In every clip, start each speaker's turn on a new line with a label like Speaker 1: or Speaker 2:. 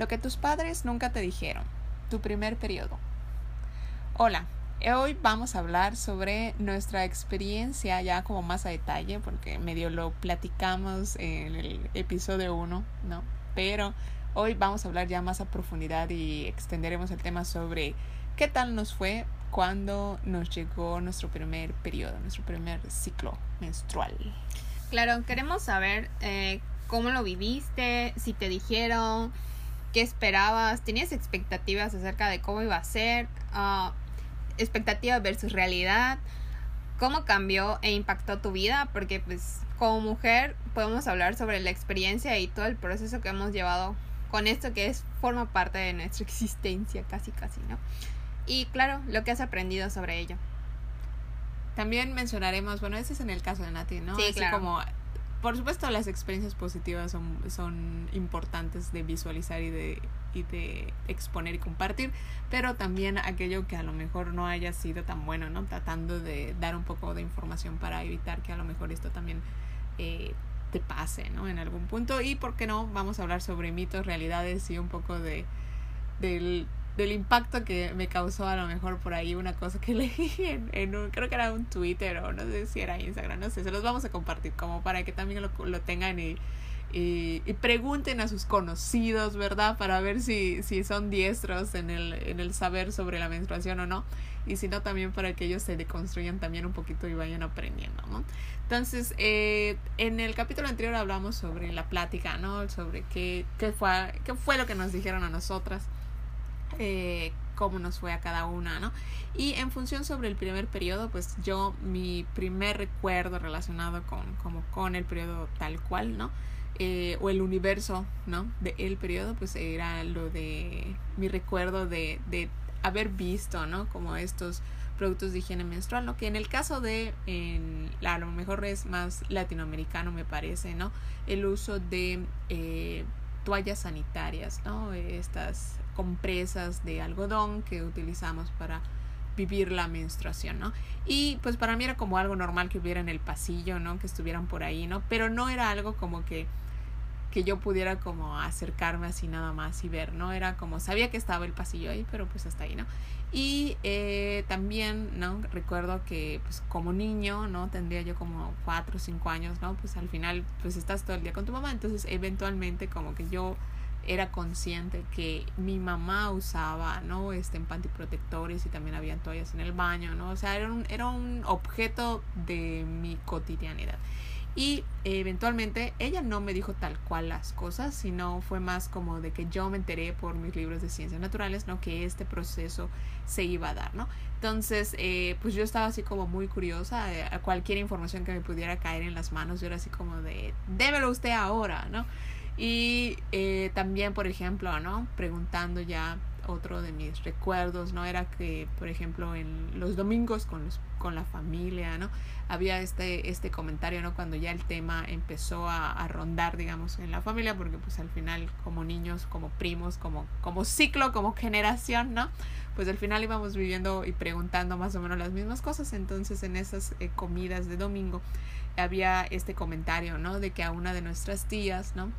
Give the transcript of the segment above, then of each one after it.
Speaker 1: Lo que tus padres nunca te dijeron. Tu primer periodo. Hola, hoy vamos a hablar sobre nuestra experiencia ya como más a detalle, porque medio lo platicamos en el episodio 1, ¿no? Pero hoy vamos a hablar ya más a profundidad y extenderemos el tema sobre qué tal nos fue cuando nos llegó nuestro primer periodo, nuestro primer ciclo menstrual.
Speaker 2: Claro, queremos saber eh, cómo lo viviste, si te dijeron, qué esperabas, tenías expectativas acerca de cómo iba a ser, uh, expectativas versus realidad, cómo cambió e impactó tu vida, porque pues como mujer podemos hablar sobre la experiencia y todo el proceso que hemos llevado con esto que es forma parte de nuestra existencia, casi casi, ¿no? Y claro, lo que has aprendido sobre ello.
Speaker 1: También mencionaremos, bueno, ese es en el caso de Nati, ¿no?
Speaker 2: Sí,
Speaker 1: Así
Speaker 2: claro.
Speaker 1: como por supuesto las experiencias positivas son, son importantes de visualizar y de, y de exponer y compartir, pero también aquello que a lo mejor no haya sido tan bueno, ¿no? Tratando de dar un poco de información para evitar que a lo mejor esto también eh, te pase, ¿no? En algún punto. Y, ¿por qué no? Vamos a hablar sobre mitos, realidades y un poco de del, del impacto que me causó a lo mejor por ahí una cosa que leí en, en un, creo que era un Twitter o no sé si era Instagram, no sé, se los vamos a compartir como para que también lo, lo tengan y, y, y, pregunten a sus conocidos, ¿verdad? Para ver si, si son diestros en el, en el saber sobre la menstruación o no. Y si no, también para que ellos se deconstruyan también un poquito y vayan aprendiendo, ¿no? Entonces, eh, en el capítulo anterior hablamos sobre la plática, ¿no? Sobre qué, qué, fue, qué fue lo que nos dijeron a nosotras eh, cómo nos fue a cada una, ¿no? Y en función sobre el primer periodo, pues yo mi primer recuerdo relacionado con, como con el periodo tal cual, ¿no? Eh, o el universo, ¿no? De el periodo, pues era lo de mi recuerdo de, de haber visto, ¿no? Como estos productos de higiene menstrual, ¿no? Que en el caso de, en, a lo mejor es más latinoamericano, me parece, ¿no? El uso de eh, toallas sanitarias, ¿no? Estas compresas de algodón que utilizamos para vivir la menstruación, ¿no? Y pues para mí era como algo normal que hubiera en el pasillo, ¿no? Que estuvieran por ahí, ¿no? Pero no era algo como que que yo pudiera como acercarme así nada más y ver, ¿no? Era como, sabía que estaba el pasillo ahí, pero pues hasta ahí, ¿no? Y eh, también, ¿no? Recuerdo que pues como niño, ¿no? Tendría yo como cuatro o cinco años, ¿no? Pues al final pues estás todo el día con tu mamá, entonces eventualmente como que yo era consciente que mi mamá usaba, ¿no? Este, pantiprotectores y también había toallas en el baño, ¿no? O sea, era un, era un objeto de mi cotidianidad. Y eventualmente ella no me dijo tal cual las cosas, sino fue más como de que yo me enteré por mis libros de ciencias naturales, ¿no? Que este proceso se iba a dar, ¿no? Entonces, eh, pues yo estaba así como muy curiosa a cualquier información que me pudiera caer en las manos, yo era así como de, démelo usted ahora, ¿no? Y eh, también, por ejemplo, ¿no? Preguntando ya otro de mis recuerdos, ¿no? Era que, por ejemplo, en los domingos con, los, con la familia, ¿no? Había este, este comentario, ¿no? Cuando ya el tema empezó a, rondar, digamos, en la familia, porque pues al final como niños, como primos, como, como ciclo, como generación, ¿no? Pues al final íbamos viviendo y preguntando más o menos las mismas cosas. Entonces en esas eh, comidas de domingo había este comentario, ¿no? De que a una de nuestras tías, ¿no?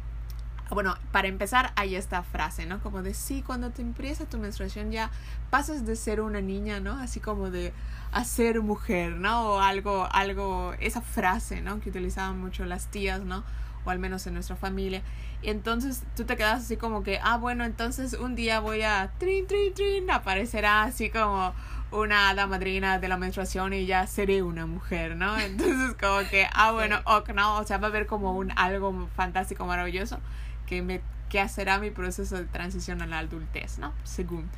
Speaker 1: Bueno, para empezar hay esta frase, ¿no? Como de sí, cuando te empieza tu menstruación ya pasas de ser una niña, ¿no? Así como de a ser mujer, ¿no? O algo, algo, esa frase, ¿no? Que utilizaban mucho las tías, ¿no? O al menos en nuestra familia. Y entonces tú te quedas así como que, ah, bueno, entonces un día voy a, trin, trin, trin, aparecerá así como una hada madrina de la menstruación y ya seré una mujer, ¿no? Entonces como que, ah, bueno, ok, no, o sea, va a haber como un algo fantástico, maravilloso que, me, que será mi proceso de transición a la adultez, ¿no? Según.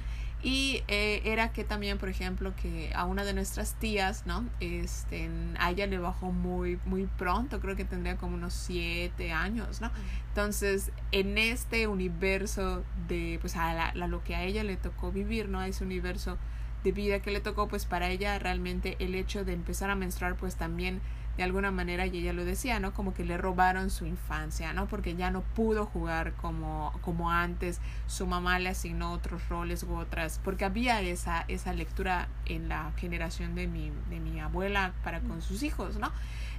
Speaker 1: Y eh, era que también, por ejemplo, que a una de nuestras tías, ¿no? Este, a ella le bajó muy, muy pronto, creo que tendría como unos siete años, ¿no? Entonces, en este universo de, pues, a, la, a lo que a ella le tocó vivir, ¿no? A ese universo de vida que le tocó, pues para ella realmente el hecho de empezar a menstruar, pues también de alguna manera, y ella lo decía, ¿no? Como que le robaron su infancia, ¿no? Porque ya no pudo jugar como, como antes, su mamá le asignó otros roles u otras, porque había esa, esa lectura en la generación de mi, de mi abuela para con sus hijos, ¿no?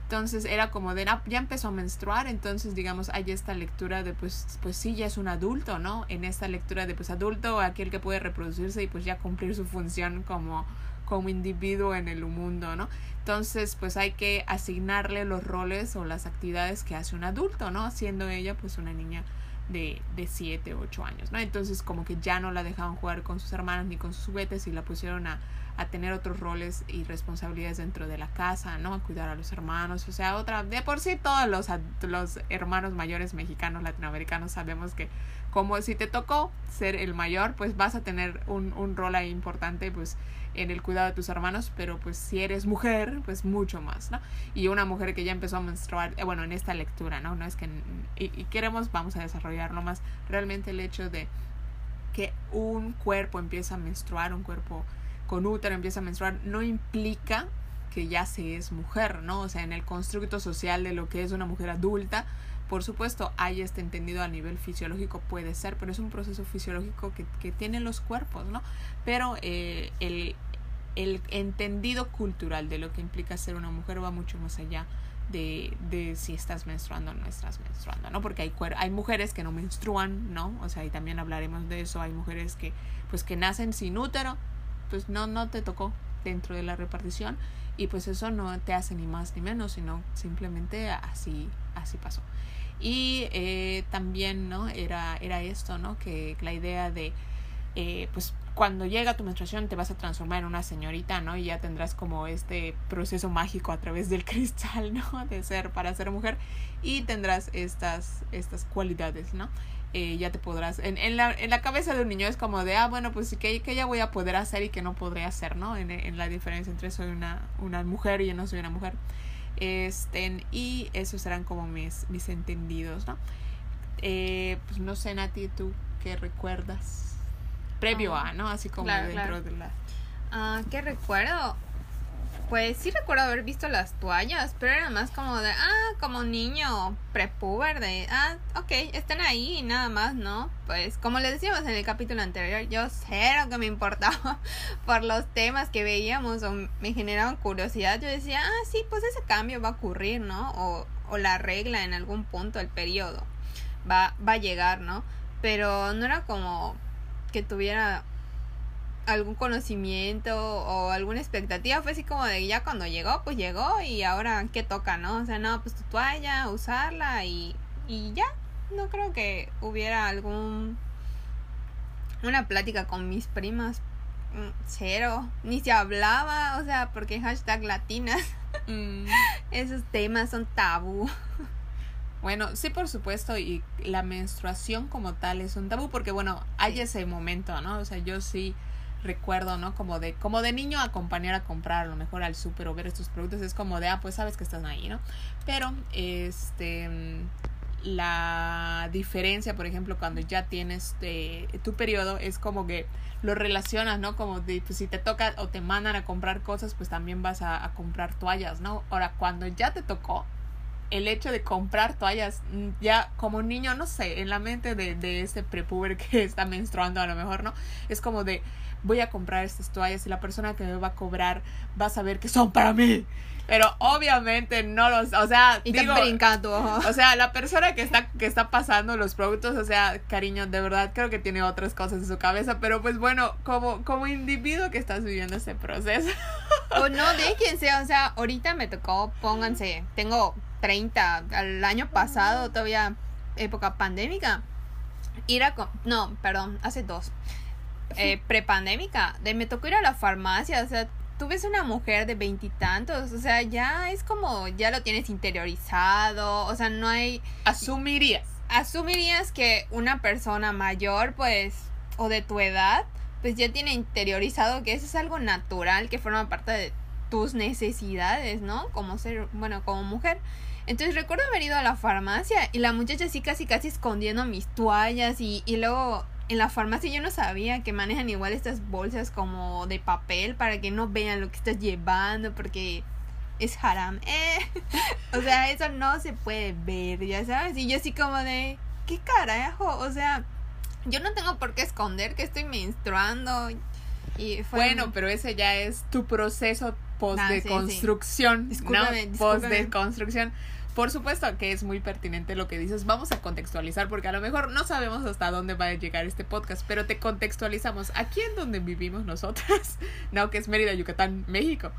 Speaker 1: Entonces era como de, ah, ya empezó a menstruar, entonces digamos, hay esta lectura de, pues, pues sí, ya es un adulto, ¿no? En esta lectura de, pues adulto, aquel que puede reproducirse y pues ya cumplir su función como, como individuo en el mundo, ¿no? Entonces, pues hay que asignarle los roles o las actividades que hace un adulto, ¿no? Siendo ella, pues una niña de, de 7, 8 años, ¿no? Entonces como que ya no la dejaban jugar con sus hermanas ni con sus juguetes y la pusieron a, a tener otros roles y responsabilidades dentro de la casa, ¿no? A cuidar a los hermanos, o sea, otra, de por sí todos los, los hermanos mayores mexicanos, latinoamericanos sabemos que como si te tocó ser el mayor, pues vas a tener un, un rol ahí importante, pues en el cuidado de tus hermanos, pero pues si eres mujer, pues mucho más, ¿no? Y una mujer que ya empezó a menstruar, eh, bueno, en esta lectura, ¿no? No es que, y, y queremos, vamos a desarrollarlo más, realmente el hecho de que un cuerpo empieza a menstruar, un cuerpo con útero empieza a menstruar, no implica que ya se es mujer, ¿no? O sea, en el constructo social de lo que es una mujer adulta, por supuesto, hay este entendido a nivel fisiológico, puede ser, pero es un proceso fisiológico que, que tienen los cuerpos, ¿no? Pero eh, el, el entendido cultural de lo que implica ser una mujer va mucho más allá de, de si estás menstruando o no estás menstruando, ¿no? Porque hay, hay mujeres que no menstruan, ¿no? O sea, y también hablaremos de eso, hay mujeres que, pues, que nacen sin útero, pues no, no te tocó dentro de la repartición y pues eso no te hace ni más ni menos, sino simplemente así, así pasó. Y eh, también, ¿no? Era, era esto, ¿no? Que la idea de, eh, pues cuando llega tu menstruación te vas a transformar en una señorita, ¿no? Y ya tendrás como este proceso mágico a través del cristal, ¿no? De ser para ser mujer y tendrás estas, estas cualidades, ¿no? Eh, ya te podrás, en, en, la, en la cabeza de un niño es como de, ah, bueno, pues que, que ya voy a poder hacer y que no podré hacer, ¿no? En, en la diferencia entre soy una, una mujer y yo no soy una mujer. Este, y esos serán como mis, mis entendidos, ¿no? Eh, pues no sé, Nati, ¿tú qué recuerdas? Previo a, ¿no? Así como
Speaker 2: claro,
Speaker 1: dentro
Speaker 2: claro.
Speaker 1: de la...
Speaker 2: Ah, ¿Qué recuerdo? Pues sí recuerdo haber visto las toallas, pero era más como de, ah, como niño prepuber, de, ah, ok, están ahí y nada más, ¿no? Pues como les decíamos en el capítulo anterior, yo cero que me importaba por los temas que veíamos o me generaban curiosidad. Yo decía, ah, sí, pues ese cambio va a ocurrir, ¿no? O, o la regla en algún punto del periodo va, va a llegar, ¿no? Pero no era como que tuviera algún conocimiento o alguna expectativa fue así como de ya cuando llegó pues llegó y ahora qué toca no o sea no pues tu toalla usarla y, y ya no creo que hubiera algún una plática con mis primas mm, cero ni se hablaba o sea porque hashtag latinas
Speaker 1: Mm.
Speaker 2: esos temas son tabú
Speaker 1: Bueno, sí, por supuesto, y la menstruación como tal es un tabú porque, bueno, hay
Speaker 2: Sí.
Speaker 1: ese momento, ¿no? O sea, yo sí recuerdo, ¿no? Como de, como de niño acompañar a comprar a lo mejor al súper o ver estos productos, es como de, ah, pues sabes que están ahí, ¿no? Pero, este, mm, la diferencia, por ejemplo, cuando ya tienes eh, tu periodo, es como que lo relacionas, ¿no? Como de, pues si te toca o te mandan a comprar cosas, pues también vas a, comprar toallas, ¿no? Ahora, cuando ya te tocó, el hecho de comprar toallas, mm, ya como niño, no sé, en la mente de, de ese prepuber que está menstruando a lo mejor, ¿no? Es como de, voy a comprar estas toallas y la persona que me va a cobrar va a saber que son para mí. Pero obviamente no los, o sea,
Speaker 2: y
Speaker 1: digo,
Speaker 2: te brinca tu ojo
Speaker 1: o sea, la persona que está, que está pasando los productos, o sea, cariño, de verdad creo que tiene otras cosas en su cabeza, pero pues bueno, como, como individuo que estás viviendo ese proceso.
Speaker 2: O no, déjense, o sea, ahorita me tocó, pónganse, tengo 30, al año pasado, todavía época pandémica, ir a, no, perdón, hace dos, eh, prepandémica, de me tocó ir a la farmacia, o sea, tú ves una mujer de veintitantos, o sea, ya es como, ya lo tienes interiorizado, o sea, no hay,
Speaker 1: Asumirías.
Speaker 2: asumirías que una persona mayor, pues, o de tu edad, pues ya tiene interiorizado que eso es algo natural, que forma parte de tus necesidades, ¿no? Como ser, bueno, como mujer. Entonces recuerdo haber ido a la farmacia y la muchacha así casi casi escondiendo mis toallas y, y luego en la farmacia yo no sabía que manejan igual estas bolsas como de papel para que no vean lo que estás llevando porque es haram. Eh. O sea, eso no se puede ver, ya sabes. Y yo así como de, ¿qué carajo? O sea, yo no tengo por qué esconder que estoy menstruando. Y fue
Speaker 1: Bueno, pero ese ya es tu proceso post
Speaker 2: Ah,
Speaker 1: de
Speaker 2: sí, sí.
Speaker 1: construcción, ¿no? Post de construcción. Por supuesto que es muy pertinente lo que dices. Vamos a contextualizar porque a lo mejor no sabemos hasta dónde va a llegar este podcast, pero te contextualizamos. Aquí en donde vivimos nosotras, no, que es Mérida, Yucatán, México.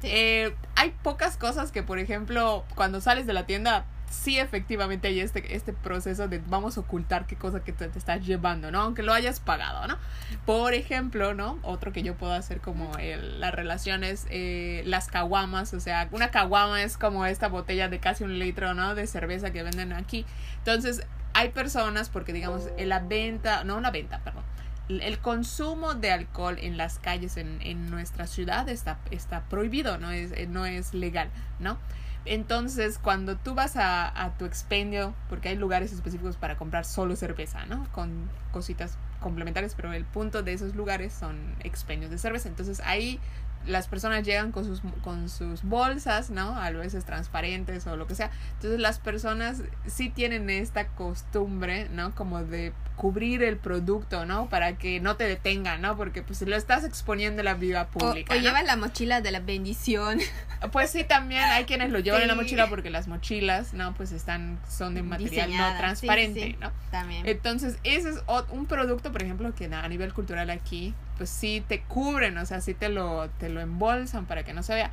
Speaker 2: Sí.
Speaker 1: Eh, hay pocas cosas que, por ejemplo, cuando sales de la tienda, sí efectivamente hay este, este proceso de vamos a ocultar qué cosa que te, te estás llevando, ¿no? Aunque lo hayas pagado, ¿no? Por ejemplo, ¿no? Otro que yo puedo hacer como las relaciones, eh, las caguamas, o sea, una caguama es como esta botella de casi un litro, ¿no? De cerveza que venden aquí. Entonces, hay personas, porque digamos, en la venta, no la venta, perdón. El consumo de alcohol en las calles en, en nuestra ciudad está, está prohibido, no es, eh, no es legal, ¿no? Entonces, cuando tú vas a, a tu expendio, porque hay lugares específicos para comprar solo cerveza, ¿no? Con cositas complementarias, pero el punto de esos lugares son expendios de cerveza. Entonces, ahí las personas llegan con sus, con sus bolsas, ¿no? A veces transparentes o lo que sea. Entonces, las personas sí tienen esta costumbre, ¿no? Como de cubrir el producto, ¿no? Para que no te detengan, ¿no? Porque pues lo estás exponiendo en la vida pública.
Speaker 2: o
Speaker 1: ¿no?
Speaker 2: llevan la mochila de la bendición.
Speaker 1: Pues sí, también hay quienes lo llevan en la mochila porque las mochilas, ¿no? Pues están, son de material no transparente,
Speaker 2: sí, sí.
Speaker 1: ¿no?
Speaker 2: También.
Speaker 1: Entonces, ese es un producto, por ejemplo, que a nivel cultural aquí, pues sí te cubren, o sea, sí te lo, te lo embolsan para que no se vea.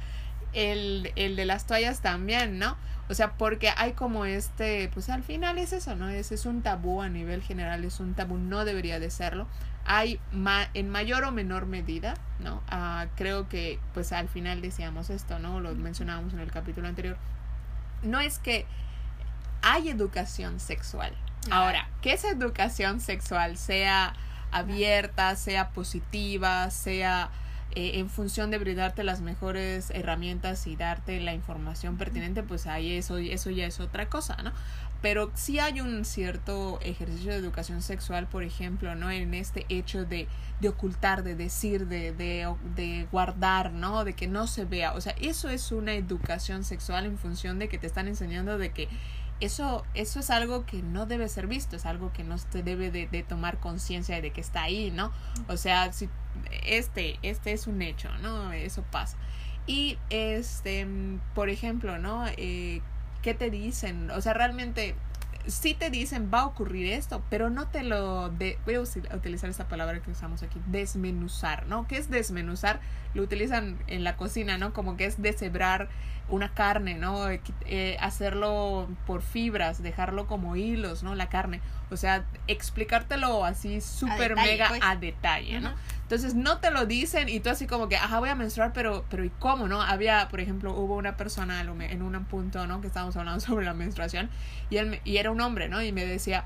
Speaker 1: El, el de las toallas también, ¿no? O sea, porque hay como este, pues al final es eso, ¿no? Es, es un tabú a nivel general, es un tabú, no debería de serlo. Hay ma- en mayor o menor medida, ¿no? Ah, creo que pues al final decíamos esto, ¿no? Lo mencionábamos en el capítulo anterior. No es que hay educación sexual. Ahora, que esa educación sexual sea abierta, sea positiva, sea eh, en función de brindarte las mejores herramientas y darte la información pertinente, pues ahí eso, eso ya es otra cosa, ¿no? Pero sí hay un cierto ejercicio de educación sexual, por ejemplo, ¿no? En este hecho de, de ocultar, de decir, de, de, de guardar, ¿no? De que no se vea. O sea, eso es una educación sexual en función de que te están enseñando de que eso, eso es algo que no debe ser visto, es algo que no se debe de, tomar conciencia de que está ahí, ¿no? O sea, si este, este es un hecho, ¿no? Eso pasa. Y este, por ejemplo, ¿no? Eh, ¿Qué te dicen? O sea, realmente sí te dicen va a ocurrir esto, pero no te lo de, voy a utilizar esta palabra que usamos aquí, desmenuzar, ¿no? ¿Qué es desmenuzar? Lo utilizan en la cocina, ¿no? Como que es deshebrar una carne, ¿no? Eh, eh, hacerlo por fibras, dejarlo como hilos, ¿no? La carne. O sea, explicártelo así súper mega
Speaker 2: pues.
Speaker 1: a detalle, ¿no?
Speaker 2: Ujú.
Speaker 1: Entonces no te lo dicen y tú así como que, ajá, voy a menstruar, pero, pero ¿y cómo, no? Había, por ejemplo, hubo una persona en un punto, ¿no? Que estábamos hablando sobre la menstruación y, él y era un hombre, ¿no? Y me decía,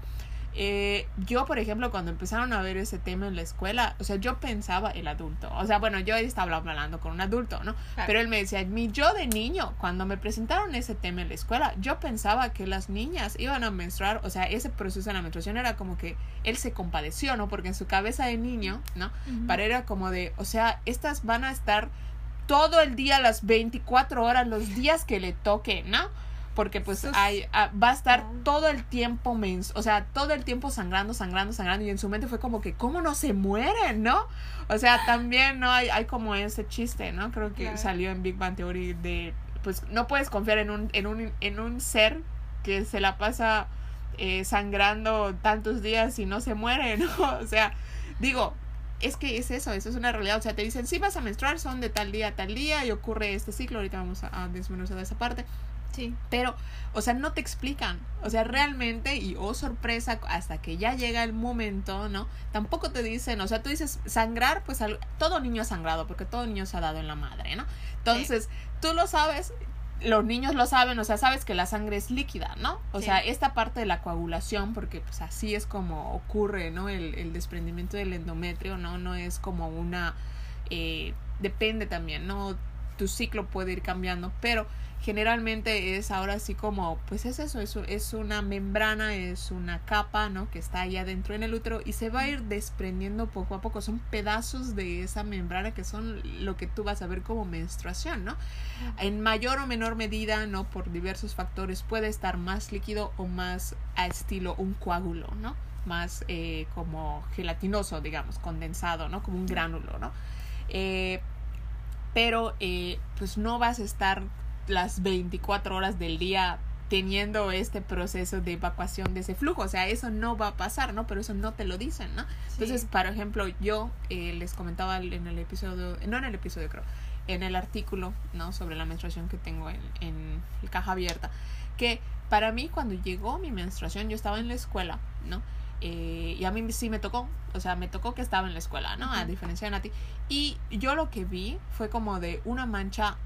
Speaker 1: eh, yo, por ejemplo, cuando empezaron a ver ese tema en la escuela, o sea, yo pensaba el adulto, o sea, bueno, yo estaba hablando con un adulto, ¿no?
Speaker 2: Claro.
Speaker 1: Pero él me decía, mi yo de niño, cuando me presentaron ese tema en la escuela, yo pensaba que las niñas iban a menstruar, o sea, ese proceso de la menstruación era como que él se compadeció, ¿no? Porque en su cabeza de niño, ¿no? Para era como de, o sea, estas van a estar todo el día, las 24 horas, los días que le toque, ¿no? Porque pues hay, ah, va a estar todo el tiempo, mens o sea, todo el tiempo sangrando, sangrando, sangrando. Y en su mente fue como que, ¿cómo no se mueren, no? O sea, también, ¿no? Hay, hay como ese chiste, ¿no? Creo que
Speaker 2: Claro.
Speaker 1: salió en Big Bang Theory de, pues no puedes confiar en un, en un, en un ser que se la pasa eh, sangrando tantos días y no se muere, ¿no? O sea, digo, es que es eso, eso es una realidad. O sea, te dicen, sí vas a menstruar, son de tal día a tal día y ocurre este ciclo. Ahorita vamos a, a desmenuzar esa parte.
Speaker 2: Sí.
Speaker 1: Pero, o sea, no te explican. O sea, realmente, y oh sorpresa, hasta que ya llega el momento, ¿no? Tampoco te dicen, o sea, tú dices sangrar, pues al- todo niño ha sangrado, porque todo niño se ha dado en la madre, ¿no? Entonces, tú lo sabes, los niños lo saben, o sea, sabes que la sangre es líquida, ¿no? O
Speaker 2: Sí.
Speaker 1: sea, esta parte de la coagulación, porque pues así es como ocurre, ¿no? El, el desprendimiento del endometrio, ¿no? No es como una... eh, depende también, ¿no? Tu ciclo puede ir cambiando, pero generalmente es ahora sí como, pues es eso, es, es una membrana, es una capa, ¿no? Que está ahí adentro en el útero y se va a ir desprendiendo poco a poco. Son pedazos de esa membrana que son lo que tú vas a ver como menstruación, ¿no? En mayor o menor medida, ¿no? Por diversos factores puede estar más líquido o más a estilo un coágulo, ¿no? Más eh, como gelatinoso, digamos, condensado, ¿no? Como un gránulo, ¿no? Eh, pero eh, pues no vas a estar las 24 horas del día teniendo este proceso de evacuación de ese flujo. O sea, eso no va a pasar, ¿no? Pero eso no te lo dicen, ¿no? Entonces, por ejemplo, yo eh, les comentaba en el episodio, no en el episodio creo, en el artículo, ¿no? Sobre la menstruación que tengo en, en caja abierta, que para mí cuando llegó mi menstruación, yo estaba en la escuela, ¿no? Eh, y a mí sí me tocó, o sea, me tocó que estaba en la escuela, ¿no? A diferencia de Nati. Y yo lo que vi fue como de una mancha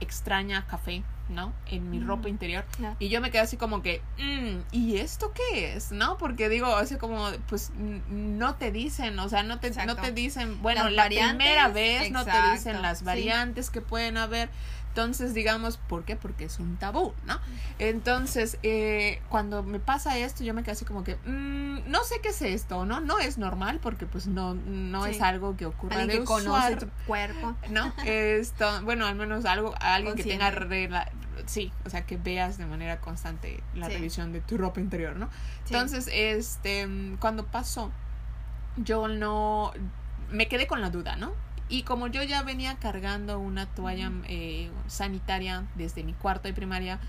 Speaker 1: extraña café, ¿no? En mi ropa interior. Y yo me quedé así como que, mm, ¿y esto qué es? ¿No? Porque digo, o sea, como, pues no te dicen, o sea, no te, no te dicen, bueno, la primera vez no te dicen las variantes que pueden haber. Entonces, digamos, ¿por qué? Porque es un tabú, ¿no? Entonces, eh, cuando me pasa esto, yo me quedo así como que, mm, no sé qué es esto, ¿no? No es normal porque pues no, no es algo que ocurra de
Speaker 2: conoce tu cuerpo.
Speaker 1: ¿No? Esto, bueno, al menos algo, alguien que tenga regla, sí, o sea, que veas de manera constante la revisión de tu ropa interior, ¿no? Entonces, este, cuando pasó, yo no, me quedé con la duda, ¿no? Y como yo ya venía cargando una toalla eh, sanitaria desde mi cuarto de primaria,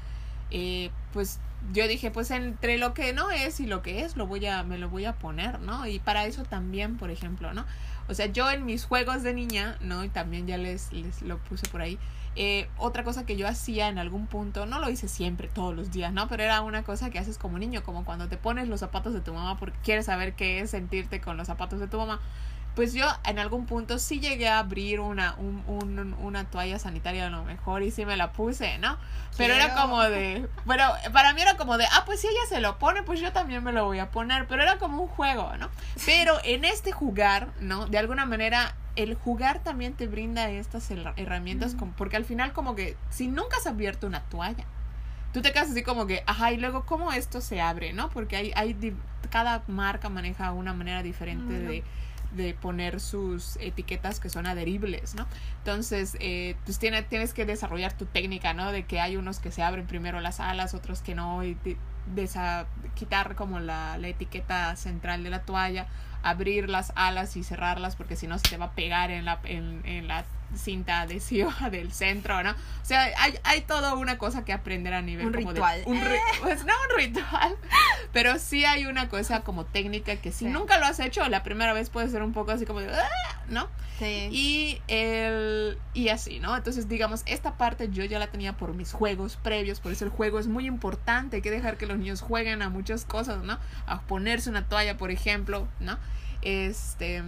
Speaker 1: eh, pues yo dije, pues entre lo que no es y lo que es, lo voy a, me lo voy a poner, ¿no? Y para eso también, por ejemplo, ¿no? O sea, yo en mis juegos de niña, ¿no? Y también ya les, les lo puse por ahí. Eh, otra cosa que yo hacía en algún punto, no lo hice siempre, todos los días, ¿no? Pero era una cosa que haces como niño, como cuando te pones los zapatos de tu mamá porque quieres saber qué es sentirte con los zapatos de tu mamá pues yo en algún punto sí llegué a abrir una, un, un, una toalla sanitaria a lo mejor y sí me la puse, ¿no? Pero era como de, bueno, para mí era como de, ah, pues si ella se lo pone, pues yo también me lo voy a poner, pero era como un juego, ¿no? Pero en este jugar, ¿no? De alguna manera el jugar también te brinda estas herramientas, porque al final como que si nunca has abierto una toalla, tú te quedas así como que, ajá, y luego cómo esto se abre, ¿no? Porque hay, hay cada marca maneja una manera diferente de de poner sus etiquetas que son adheribles, ¿no? Entonces, eh, pues tiene, tienes que desarrollar tu técnica, ¿no? De que hay unos que se abren primero las alas, otros que no, y de, quitar como la, la etiqueta central de la toalla, abrir las alas y cerrarlas porque si no se te va a pegar en la, en, en la cinta adhesiva del centro, ¿no? O sea, hay, hay toda una cosa que aprender a nivel
Speaker 2: un ritual.
Speaker 1: un pues no un ritual, pero sí hay una cosa como técnica que si nunca lo has hecho, la primera vez puede ser un poco así como de, ah", ¿no? Sí. Y el y así, ¿no? Entonces, digamos, esta parte yo ya la tenía por mis juegos previos, por eso el juego es muy importante, hay que dejar que los niños jueguen a muchas cosas, ¿no? A ponerse una toalla, por ejemplo, ¿no? Este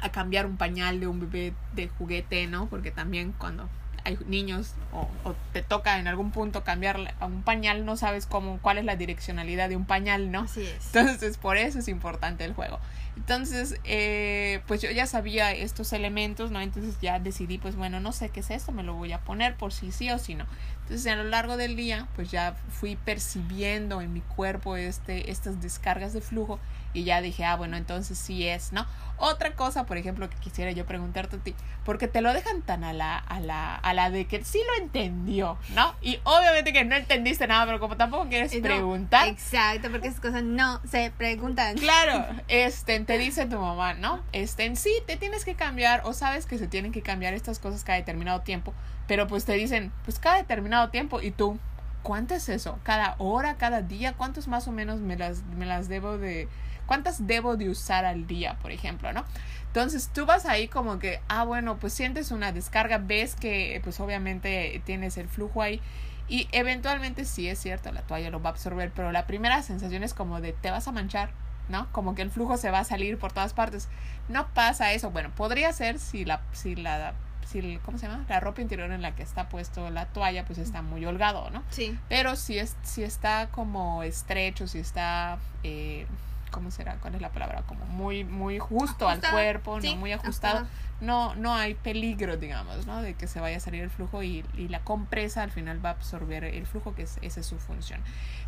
Speaker 1: a cambiar un pañal de un bebé de juguete, ¿no? Porque también cuando hay niños o, o, te toca en algún punto cambiar a un pañal, no sabes cómo, cuál es la direccionalidad de un pañal, ¿no?
Speaker 2: Así es.
Speaker 1: Entonces, por eso es importante el juego. Entonces, eh, pues yo ya sabía estos elementos, ¿no? Entonces ya decidí, pues bueno, no sé qué es esto, me lo voy a poner por si sí o si no. Entonces, a lo largo del día, pues ya fui percibiendo en mi cuerpo este, estas descargas de flujo y ya dije, ah, bueno, entonces sí es, ¿no? Otra cosa, por ejemplo, que quisiera yo preguntarte a ti, porque te lo dejan tan a la, a la, a la de que sí lo entendió, ¿no? Y obviamente que no entendiste nada, pero como tampoco quieres preguntar.
Speaker 2: Exacto, porque esas cosas no se preguntan.
Speaker 1: Claro, este, te dice tu mamá, ¿no? Este, en sí, te tienes que cambiar, o sabes que se tienen que cambiar estas cosas cada determinado tiempo, pero pues te dicen, pues cada determinado tiempo, y tú, ¿cuánto es eso? ¿Cada hora, cada día? ¿Cuántos más o menos me las, me las debo de ¿Cuántas debo de usar al día, por ejemplo, no? Entonces tú vas ahí como que, ah, bueno, pues sientes una descarga, ves que pues obviamente tienes el flujo ahí y eventualmente sí es cierto, la toalla lo va a absorber, pero la primera sensación es como de te vas a manchar, ¿no? Como que el flujo se va a salir por todas partes. No pasa eso. Bueno, podría ser si la, si la, si, ¿cómo se llama? La ropa interior en la que está puesto la toalla, pues está muy holgado, ¿no?
Speaker 2: Sí.
Speaker 1: Pero si es, si está como estrecho, si está, eh, ¿cómo será? ¿Cuál es la palabra? Como muy, muy justo al cuerpo, no muy ajustado. No, no hay peligro, digamos, ¿no? De que se vaya a salir el flujo y, y la compresa al final va a absorber el flujo, que es, esa es su función.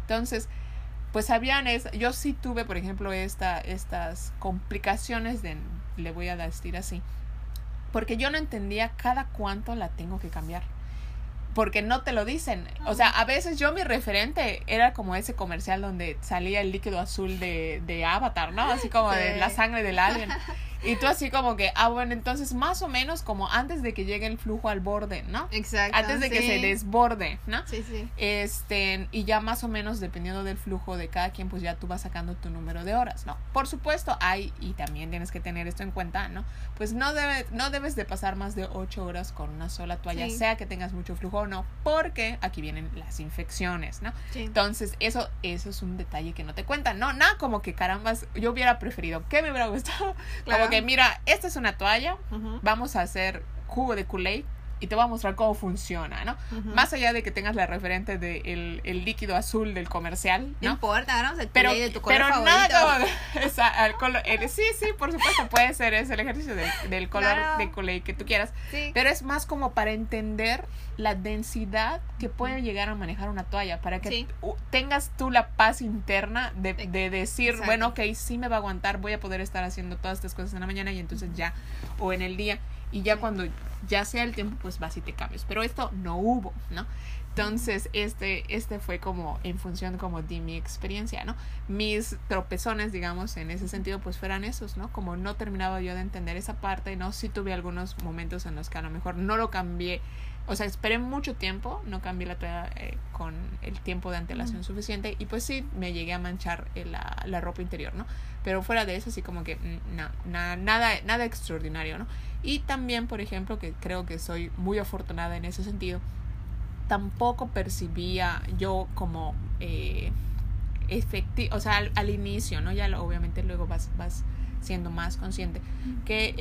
Speaker 1: Entonces, pues habían, es, yo sí tuve, por ejemplo, esta, estas complicaciones de, le voy a decir así, porque yo no entendía cada cuánto la tengo que cambiar porque no te lo dicen. O sea, a veces yo mi referente era como ese comercial donde salía el líquido azul de, de Avatar, ¿no? Así como de la sangre del alien. Y tú así como que, ah, bueno, entonces más o menos como antes de que llegue el flujo al borde, ¿no?
Speaker 2: Exacto.
Speaker 1: Antes de que se desborde, ¿no?
Speaker 2: Sí, sí.
Speaker 1: Este, y ya más o menos dependiendo del flujo de cada quien, pues ya tú vas sacando tu número de horas, ¿no? Por supuesto, hay, y también tienes que tener esto en cuenta, ¿no? Pues no, debe, no debes de pasar más de 8 horas con una sola toalla,
Speaker 2: Sí.
Speaker 1: sea que tengas mucho flujo o no, porque aquí vienen las infecciones, ¿no?
Speaker 2: Sí.
Speaker 1: Entonces, eso, eso es un detalle que no te cuentan. No, nada como que carambas, yo hubiera preferido, ¿qué me hubiera gustado?
Speaker 2: Claro.
Speaker 1: Como que, mira, esta es una toalla, vamos a hacer jugo de Kool-Aid y te voy a mostrar cómo funciona, ¿no? Más allá de que tengas la referente del de el líquido azul del comercial,
Speaker 2: No
Speaker 1: ¿no?
Speaker 2: importa, el
Speaker 1: Pero,
Speaker 2: de tu color
Speaker 1: pero
Speaker 2: favorito.
Speaker 1: nada esa- al color- el- sí, sí, por supuesto puede ser ese el ejercicio del, del color
Speaker 2: Claro.
Speaker 1: de Kool-Aid que tú quieras,
Speaker 2: Sí.
Speaker 1: pero es más como para entender la densidad que puede llegar a manejar una toalla, para que
Speaker 2: Sí.
Speaker 1: tengas tú la paz interna de, de decir,
Speaker 2: exacto.
Speaker 1: bueno, ok, sí me va a aguantar, voy a poder estar haciendo todas estas cosas en la mañana y entonces ya, o en el día, y ya cuando ya sea el tiempo, pues vas y te cambias. Pero esto no hubo, ¿no? Entonces, este, este fue como en función como de mi experiencia, ¿no? Mis tropezones, digamos, en ese sentido, pues fueran esos, ¿no? Como no terminaba yo de entender esa parte, ¿no? Sí tuve algunos momentos en los que a lo mejor no lo cambié. O sea, esperé mucho tiempo, no cambié la toalla eh, con el tiempo de antelación suficiente y pues sí me llegué a manchar eh, la, la ropa interior, ¿no? Pero fuera de eso, así como que mm, na- nada, nada extraordinario, ¿no? Y también, por ejemplo, que creo que soy muy afortunada en ese sentido, tampoco percibía yo como eh, efectivo, o sea, al, al inicio, ¿no? Ya lo- obviamente luego vas, vas siendo más consciente que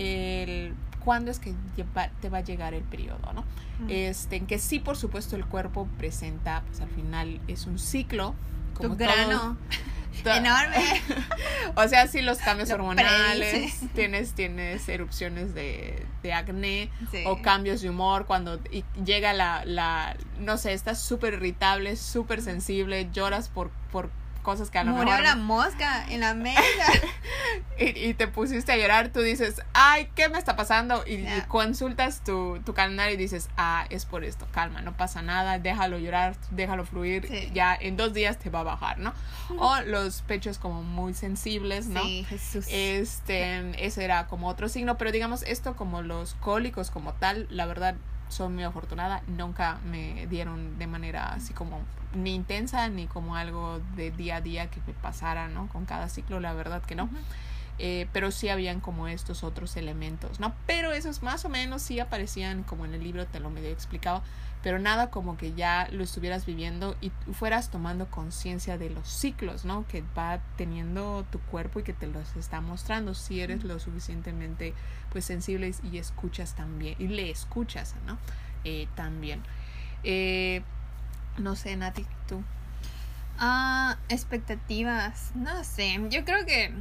Speaker 1: el cuándo es que lleva- te va a llegar el periodo, ¿no?
Speaker 2: Ujú.
Speaker 1: Este, en que sí, por supuesto, el cuerpo presenta, pues al final es un ciclo.
Speaker 2: tu
Speaker 1: Como
Speaker 2: grano
Speaker 1: todo-
Speaker 2: enorme.
Speaker 1: o sea, sí, los cambios
Speaker 2: Lo
Speaker 1: hormonales,
Speaker 2: predice.
Speaker 1: tienes, tienes erupciones de, de acné
Speaker 2: Sí.
Speaker 1: o cambios de humor cuando y llega la, la, no sé, estás súper irritable, súper sensible, lloras por, por cosas que a lo
Speaker 2: Murió
Speaker 1: mejor...
Speaker 2: la mosca en la mesa.
Speaker 1: y, y te pusiste a llorar, tú dices, ay, ¿qué me está pasando? Y, consultas tu, tu calendario y dices, ah, es por esto, calma, no pasa nada, déjalo llorar, déjalo fluir,
Speaker 2: Sí.
Speaker 1: ya en dos días te va a bajar, ¿no? O los pechos como muy sensibles, ¿no?
Speaker 2: Sí, Jesús.
Speaker 1: Este, ese era como otro signo, pero digamos esto como los cólicos como tal, la verdad soy muy afortunada, nunca me dieron de manera así como ni intensa ni como algo de día a día que me pasara, ¿no? Con cada ciclo, la verdad que no. Eh, pero sí habían como estos otros elementos, ¿no? Pero esos más o menos sí aparecían como en el libro, te lo medio explicaba, pero nada como que ya lo estuvieras viviendo y fueras tomando conciencia de los ciclos, ¿no? Que va teniendo tu cuerpo y que te los está mostrando si eres lo suficientemente pues sensible y escuchas también, y le escuchas, ¿no? Eh, también. Eh, no sé, Nati, tú.
Speaker 2: Ah, expectativas. No sé. Yo creo que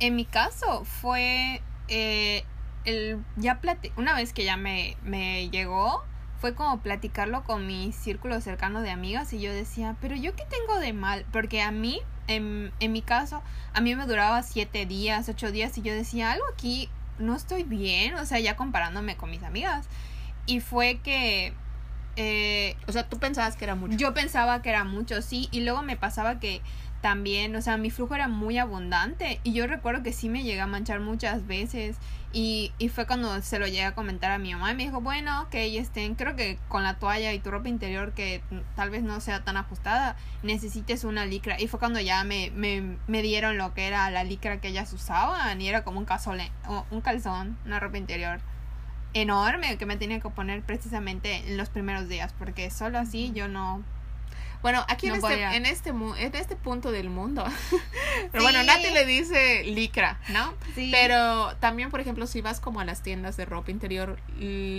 Speaker 2: en mi caso fue eh, el ya plati una vez que ya me, me llegó fue como platicarlo con mi círculo cercano de amigas y yo decía, pero yo qué tengo de mal, porque a mí, en, en mi caso, a mí me duraba siete días, ocho días y yo decía, algo aquí no estoy bien, o sea, ya comparándome con mis amigas. Y fue que eh,
Speaker 1: O sea, tú pensabas que era mucho.
Speaker 2: yo pensaba que era mucho, sí, y luego me pasaba que también, o sea, mi flujo era muy abundante y yo recuerdo que sí me llegué a manchar muchas veces y, y fue cuando se lo llegué a comentar a mi mamá y me dijo, bueno, ok, este, creo que con la toalla y tu ropa interior que tal vez no sea tan ajustada, necesites una licra y fue cuando ya me, me, me dieron lo que era la licra que ellas usaban y era como un, calzone, o un calzón, una ropa interior enorme que me tenía que poner precisamente en los primeros días porque solo así yo no
Speaker 1: Bueno, aquí
Speaker 2: No
Speaker 1: en, este, en, este, mu- en este punto del mundo. Pero
Speaker 2: Sí.
Speaker 1: bueno, Nati le dice licra, ¿no?
Speaker 2: Sí.
Speaker 1: Pero también, por ejemplo, si vas como a las tiendas de ropa interior,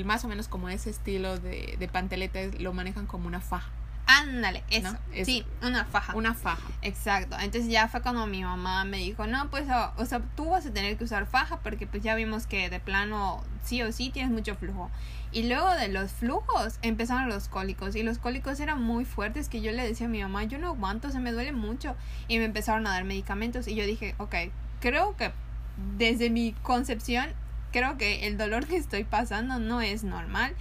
Speaker 1: más o menos como ese estilo de, de panteleta, lo manejan como una faja.
Speaker 2: ándale eso
Speaker 1: ¿No? Es-
Speaker 2: sí una faja
Speaker 1: Una faja.
Speaker 2: exacto entonces ya fue cuando mi mamá me dijo no pues o, o sea tú vas a tener que usar faja porque pues ya vimos que de plano sí o sí tienes mucho flujo y luego de los flujos empezaron los cólicos y los cólicos eran muy fuertes que yo le decía a mi mamá yo no aguanto se me duele mucho y me empezaron a dar medicamentos y yo dije ok creo que desde mi concepción creo que el dolor que estoy pasando no es normal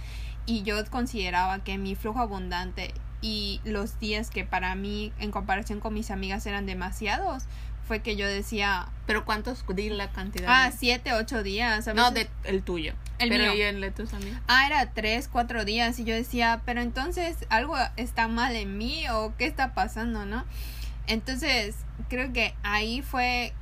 Speaker 2: y yo consideraba que mi flujo abundante y los días que para mí en comparación con mis amigas eran demasiados fue que yo decía...
Speaker 1: ¿Pero cuántos? Di la cantidad.
Speaker 2: Ah, siete, ocho días.
Speaker 1: No, de, el tuyo.
Speaker 2: El
Speaker 1: Pero
Speaker 2: mío.
Speaker 1: ¿y el de tus amigos?
Speaker 2: Ah, era tres, cuatro días y yo decía, pero entonces algo está mal en mí o qué está pasando, ¿no? Entonces creo que ahí fue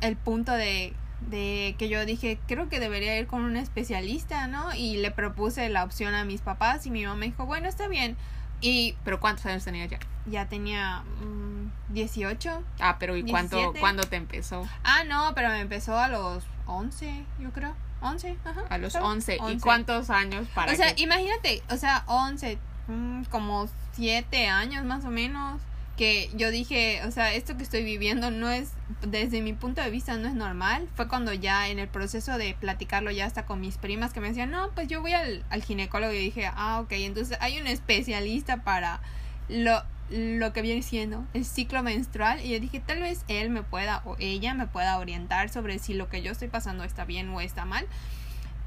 Speaker 2: el punto de, de que yo dije, creo que debería ir con un especialista, ¿no? Y le propuse la opción a mis papás y mi mamá me dijo, bueno, está bien. Y
Speaker 1: ¿Pero cuántos años tenías ya?
Speaker 2: ya tenía mm, 18.
Speaker 1: Ah, pero ¿y cuánto,
Speaker 2: 17.
Speaker 1: cuándo te empezó?
Speaker 2: Ah, no, pero me empezó a los 11, yo creo. 11, ajá.
Speaker 1: A los
Speaker 2: ¿sabes?
Speaker 1: 11. ¿Y
Speaker 2: 11.
Speaker 1: cuántos años para
Speaker 2: O sea,
Speaker 1: que-
Speaker 2: imagínate, o sea, 11, mm, como 7 años más o menos, que yo dije, o sea, esto que estoy viviendo no es, desde mi punto de vista, no es normal. Fue cuando ya en el proceso de platicarlo ya hasta con mis primas que me decían, no, pues yo voy al, al ginecólogo y dije, ah, ok, entonces hay un especialista para lo, lo que viene siendo el ciclo menstrual y yo dije, tal vez él me pueda o ella me pueda orientar sobre si lo que yo estoy pasando está bien o está mal.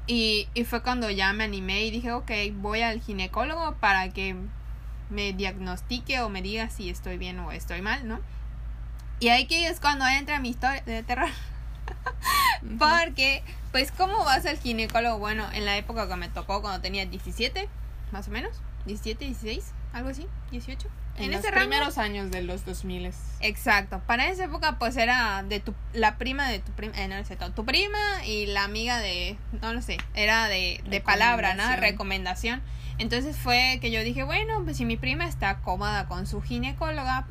Speaker 2: Y, y fue cuando ya me animé y dije, ok, voy al ginecólogo para que me diagnostique o me diga si estoy bien o estoy mal, ¿no? Y ahí que es cuando entra mi historia de terror. Porque, pues, ¿cómo vas al ginecólogo? Bueno, en la época que me tocó, cuando tenía 17, más o menos, 17, 16, algo así, 18.
Speaker 1: En,
Speaker 2: En,
Speaker 1: los
Speaker 2: ese rango.
Speaker 1: primeros años de los 2000
Speaker 2: Exacto. Para esa época, pues era de tu, la prima de tu prima, eh, no cierto, tu prima y la amiga de, no lo sé, era de, de palabra, ¿no?
Speaker 1: Recomendación.
Speaker 2: Entonces fue que yo dije, bueno, pues si mi prima está cómoda con su ginecóloga,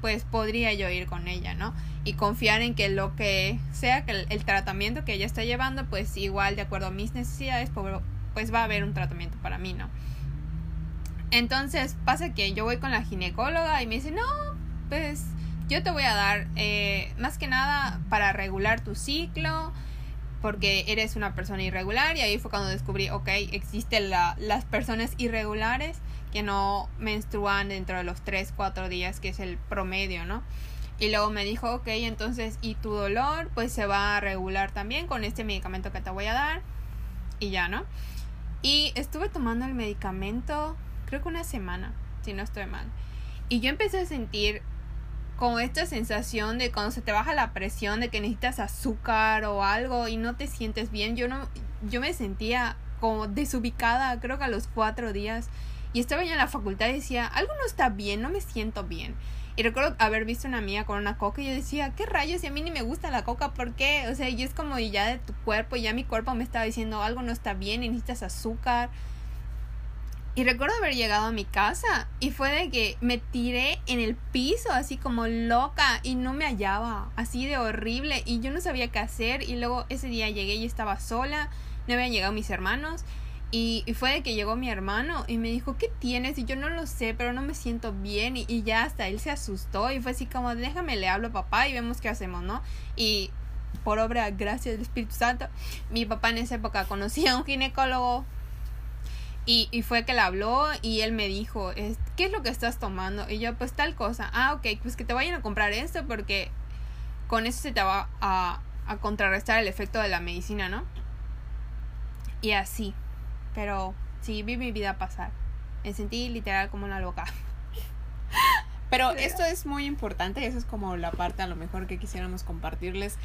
Speaker 2: pues podría yo ir con ella, ¿no? Y confiar en que lo que sea, que el, el tratamiento que ella está llevando, pues igual de acuerdo a mis necesidades, pues, pues va a haber un tratamiento para mí, ¿no? Entonces pasa que yo voy con la ginecóloga y me dice, no, pues yo te voy a dar eh, más que nada para regular tu ciclo porque eres una persona irregular y ahí fue cuando descubrí, ok, existen la, las personas irregulares que no menstruan dentro de los 3, 4 días que es el promedio, ¿no? Y luego me dijo, ok, entonces, ¿y tu dolor? Pues se va a regular también con este medicamento que te voy a dar y ya, ¿no? Y estuve tomando el medicamento, creo que una semana, si no estoy mal. Y yo empecé a sentir como esta sensación de cuando se te baja la presión de que necesitas azúcar o algo y no te sientes bien. Yo no, yo me sentía como desubicada, creo que a los cuatro días. Y estaba ya en la facultad y decía, algo no está bien, no me siento bien. Y recuerdo haber visto una amiga con una coca y yo decía, ¿qué rayos? Y a mí ni me gusta la coca, ¿por qué? O sea, y es como ya de tu cuerpo, y ya mi cuerpo me estaba diciendo, algo no está bien necesitas azúcar. Y recuerdo haber llegado a mi casa y fue de que me tiré en el piso así como loca y no me hallaba, así de horrible y yo no sabía qué hacer y luego ese día llegué y estaba sola, no habían llegado mis hermanos y, fue de que llegó mi hermano y me dijo, ¿qué tienes? Y yo no lo sé, pero no me siento bien y, y ya hasta él se asustó y fue así como, déjame le hablo a papá y vemos qué hacemos, ¿no? Y por obra, gracias del Espíritu Santo, mi papá en esa época conocía a un ginecólogo y, y fue que le habló y él me dijo, ¿qué es lo que estás tomando? Y yo, pues tal cosa. Ah, ok, pues que te vayan a comprar esto porque con eso se te va a, a contrarrestar el efecto de la medicina, ¿no? Y así. Pero sí, vi mi vida pasar. Me sentí literal como una loca.
Speaker 1: Pero esto es muy importante, esa es como la parte a lo mejor que quisiéramos compartirles.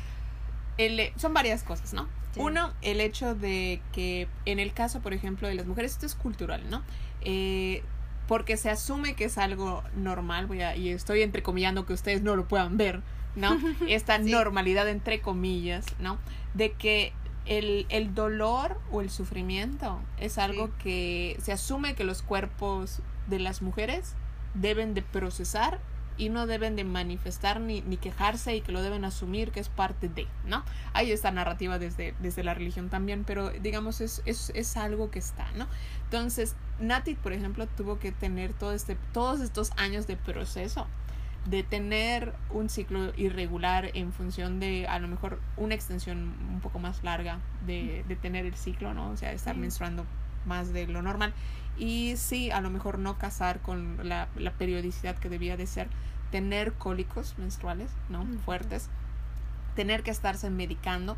Speaker 1: El, son varias cosas, ¿no?
Speaker 2: Sí.
Speaker 1: Uno, el hecho de que en el caso, por ejemplo, de las mujeres, esto es cultural, ¿no? Eh, porque se asume que es algo normal, voy a, y estoy entrecomillando que ustedes no lo puedan ver, ¿no? Esta
Speaker 2: Sí.
Speaker 1: normalidad entre comillas, ¿no? De que el, el dolor o el sufrimiento es algo
Speaker 2: Sí.
Speaker 1: que se asume que los cuerpos de las mujeres deben de procesar y no deben de manifestar ni, ni quejarse y que lo deben asumir que es parte de, ¿no? Hay esta narrativa desde, desde la religión también, pero digamos es, es, es algo que está, ¿no? Entonces, Nati, por ejemplo, tuvo que tener todo este, todos estos años de proceso de tener un ciclo irregular en función de a lo mejor una extensión un poco más larga de, de tener el ciclo, ¿no? O sea, estar
Speaker 2: Sí.
Speaker 1: menstruando más de lo normal. Y sí, a lo mejor no casar con la, la periodicidad que debía de ser, tener cólicos menstruales, ¿no? Fuertes, tener que estarse medicando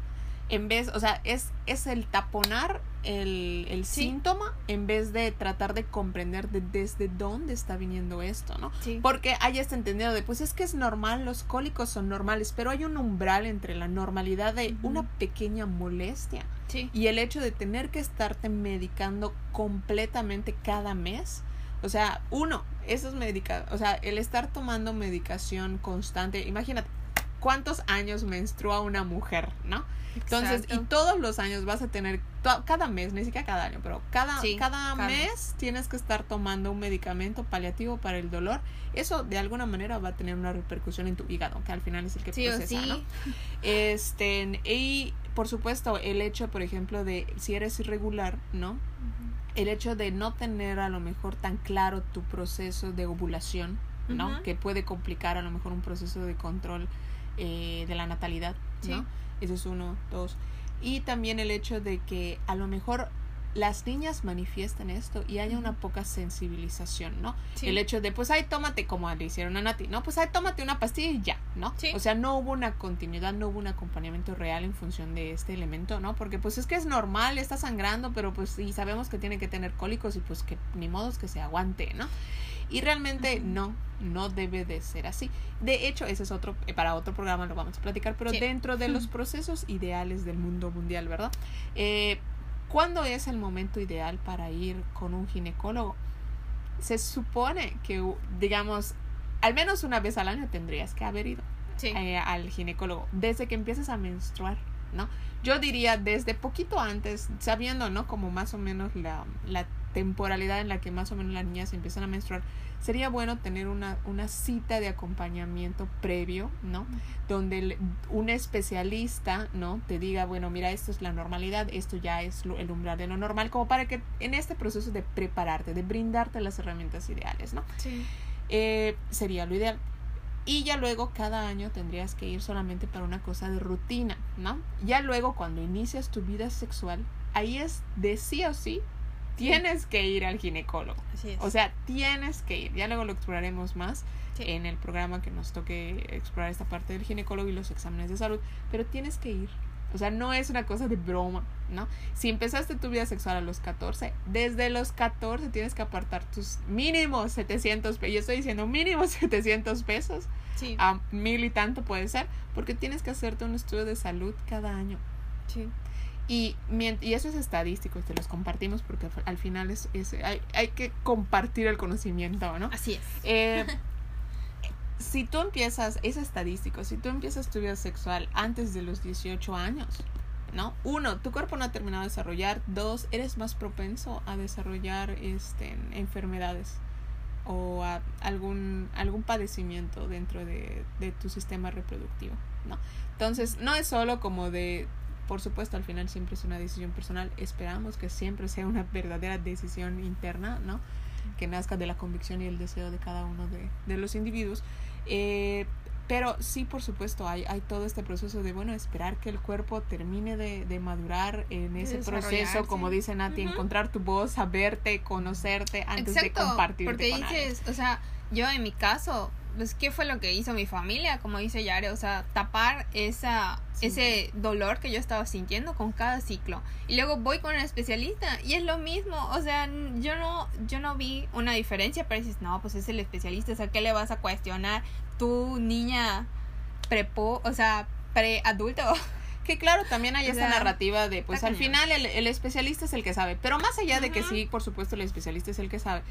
Speaker 1: en vez, o sea, es, es el taponar el, el síntoma en vez de tratar de comprender de, desde dónde está viniendo esto, ¿no?
Speaker 2: Sí.
Speaker 1: Porque hay este entendido de, pues es que es normal, los cólicos son normales, pero hay un umbral entre la normalidad de una pequeña molestia
Speaker 2: Sí.
Speaker 1: y el hecho de tener que estarte medicando completamente cada mes. O sea, uno, esos medicados, o sea, el estar tomando medicación constante, imagínate, ¿cuántos años menstrua una mujer, no? Entonces, y
Speaker 2: Exacto.
Speaker 1: todos los años vas a tener, to- cada mes, ni siquiera cada año, pero cada,
Speaker 2: Sí,
Speaker 1: cada
Speaker 2: cada
Speaker 1: mes tienes que estar tomando un medicamento paliativo para el dolor. Eso de alguna manera va a tener una repercusión en tu hígado, que al final es el que
Speaker 2: Sí
Speaker 1: procesa,
Speaker 2: sí.
Speaker 1: ¿no? Este, y por supuesto, el hecho, por ejemplo, de si eres irregular, ¿no? El hecho de no tener a lo mejor tan claro tu proceso de ovulación, ¿no? Que puede complicar a lo mejor un proceso de control eh, de la natalidad, ¿no?
Speaker 2: Sí.
Speaker 1: Eso es uno, dos. Y también el hecho de que a lo mejor las niñas manifiesten esto y haya una poca sensibilización, ¿no?
Speaker 2: Sí.
Speaker 1: El hecho de, pues, ay, tómate, como le hicieron a Nati, ¿no? Pues, ay, tómate una pastilla y ya, ¿no?
Speaker 2: Sí.
Speaker 1: O sea, no hubo una continuidad, no hubo un acompañamiento real en función de este elemento, ¿no? Porque, pues, es que es normal, está sangrando, pero, pues, y sabemos que tiene que tener cólicos y, pues, que ni modos que se aguante, ¿no? Y realmente no, no debe de ser así. De hecho, ese es otro, eh, para otro programa lo vamos a platicar, pero
Speaker 2: Sí.
Speaker 1: dentro de los procesos ideales del mundo mundial, ¿verdad? Eh, ¿Cuándo es el momento ideal para ir con un ginecólogo? Se supone que, digamos, al menos una vez al año tendrías que haber ido
Speaker 2: Sí.
Speaker 1: eh, al ginecólogo desde que empieces a menstruar, ¿no? Yo diría desde poquito antes, sabiendo, ¿no? Como más o menos la, la temporalidad en la que más o menos las niñas empiezan a menstruar, sería bueno tener una, una cita de acompañamiento previo, ¿no? Donde el- un especialista, ¿no? Te diga, bueno, mira, esto es la normalidad, esto ya es lo- el umbral de lo normal, como para que en este proceso de prepararte, de brindarte las herramientas ideales, ¿no?
Speaker 2: Sí.
Speaker 1: eh, sería lo ideal. Y ya luego cada año tendrías que ir solamente para una cosa de rutina, ¿no? Ya luego cuando inicias tu vida sexual, ahí es de sí o sí, tienes que ir al ginecólogo.
Speaker 2: Así es.
Speaker 1: O sea, tienes que ir. Ya luego lo exploraremos más
Speaker 2: Sí.
Speaker 1: en el programa que nos toque explorar esta parte del ginecólogo y los exámenes de salud, pero tienes que ir. O sea, no es una cosa de broma, ¿no? Si empezaste tu vida sexual a los 14, desde los 14 tienes que apartar tus mínimos 700 pesos. Yo estoy diciendo mínimo 700 pesos,
Speaker 2: sí.
Speaker 1: a mil y tanto puede ser, porque tienes que hacerte un estudio de salud cada año.
Speaker 2: sí.
Speaker 1: Y, y eso es estadístico, te los compartimos porque al- al final es, es- hay, hay que compartir el conocimiento, ¿no?
Speaker 2: Así es.
Speaker 1: Eh, si tú empiezas, es estadístico, si tú empiezas tu vida sexual antes de los 18 años, ¿no? Uno, tu cuerpo no ha terminado de desarrollar. Dos, eres más propenso a desarrollar este, enfermedades o a algún, algún padecimiento dentro de, de tu sistema reproductivo, ¿no? Entonces, no es solo como de, por supuesto, al final siempre es una decisión personal. Esperamos que siempre sea una verdadera decisión interna, ¿no? Que nazca de la convicción y el deseo de cada uno de, de los individuos. Eh, pero sí, por supuesto, hay, hay todo este proceso de, bueno, esperar que el cuerpo termine de, de madurar en ese proceso, como dice Nati, encontrar tu voz, saberte, conocerte antes de
Speaker 2: Exacto,
Speaker 1: compartir
Speaker 2: porque dices, o sea, yo en mi caso, pues, ¿qué fue lo que hizo mi familia? Como dice Yare, o sea, tapar esa,
Speaker 1: Sí.
Speaker 2: ese dolor que yo estaba sintiendo con cada ciclo. Y luego voy con un especialista y es lo mismo, o sea, yo no, yo no vi una diferencia, pero dices, no, pues es el especialista, o sea, ¿qué le vas a cuestionar? Tu niña prepo, o sea, preadulto.
Speaker 1: Que claro, también hay
Speaker 2: O
Speaker 1: esta
Speaker 2: sea,
Speaker 1: narrativa de, pues al final el, el especialista es el que sabe, pero más allá de que sí, por supuesto el especialista es el que sabe,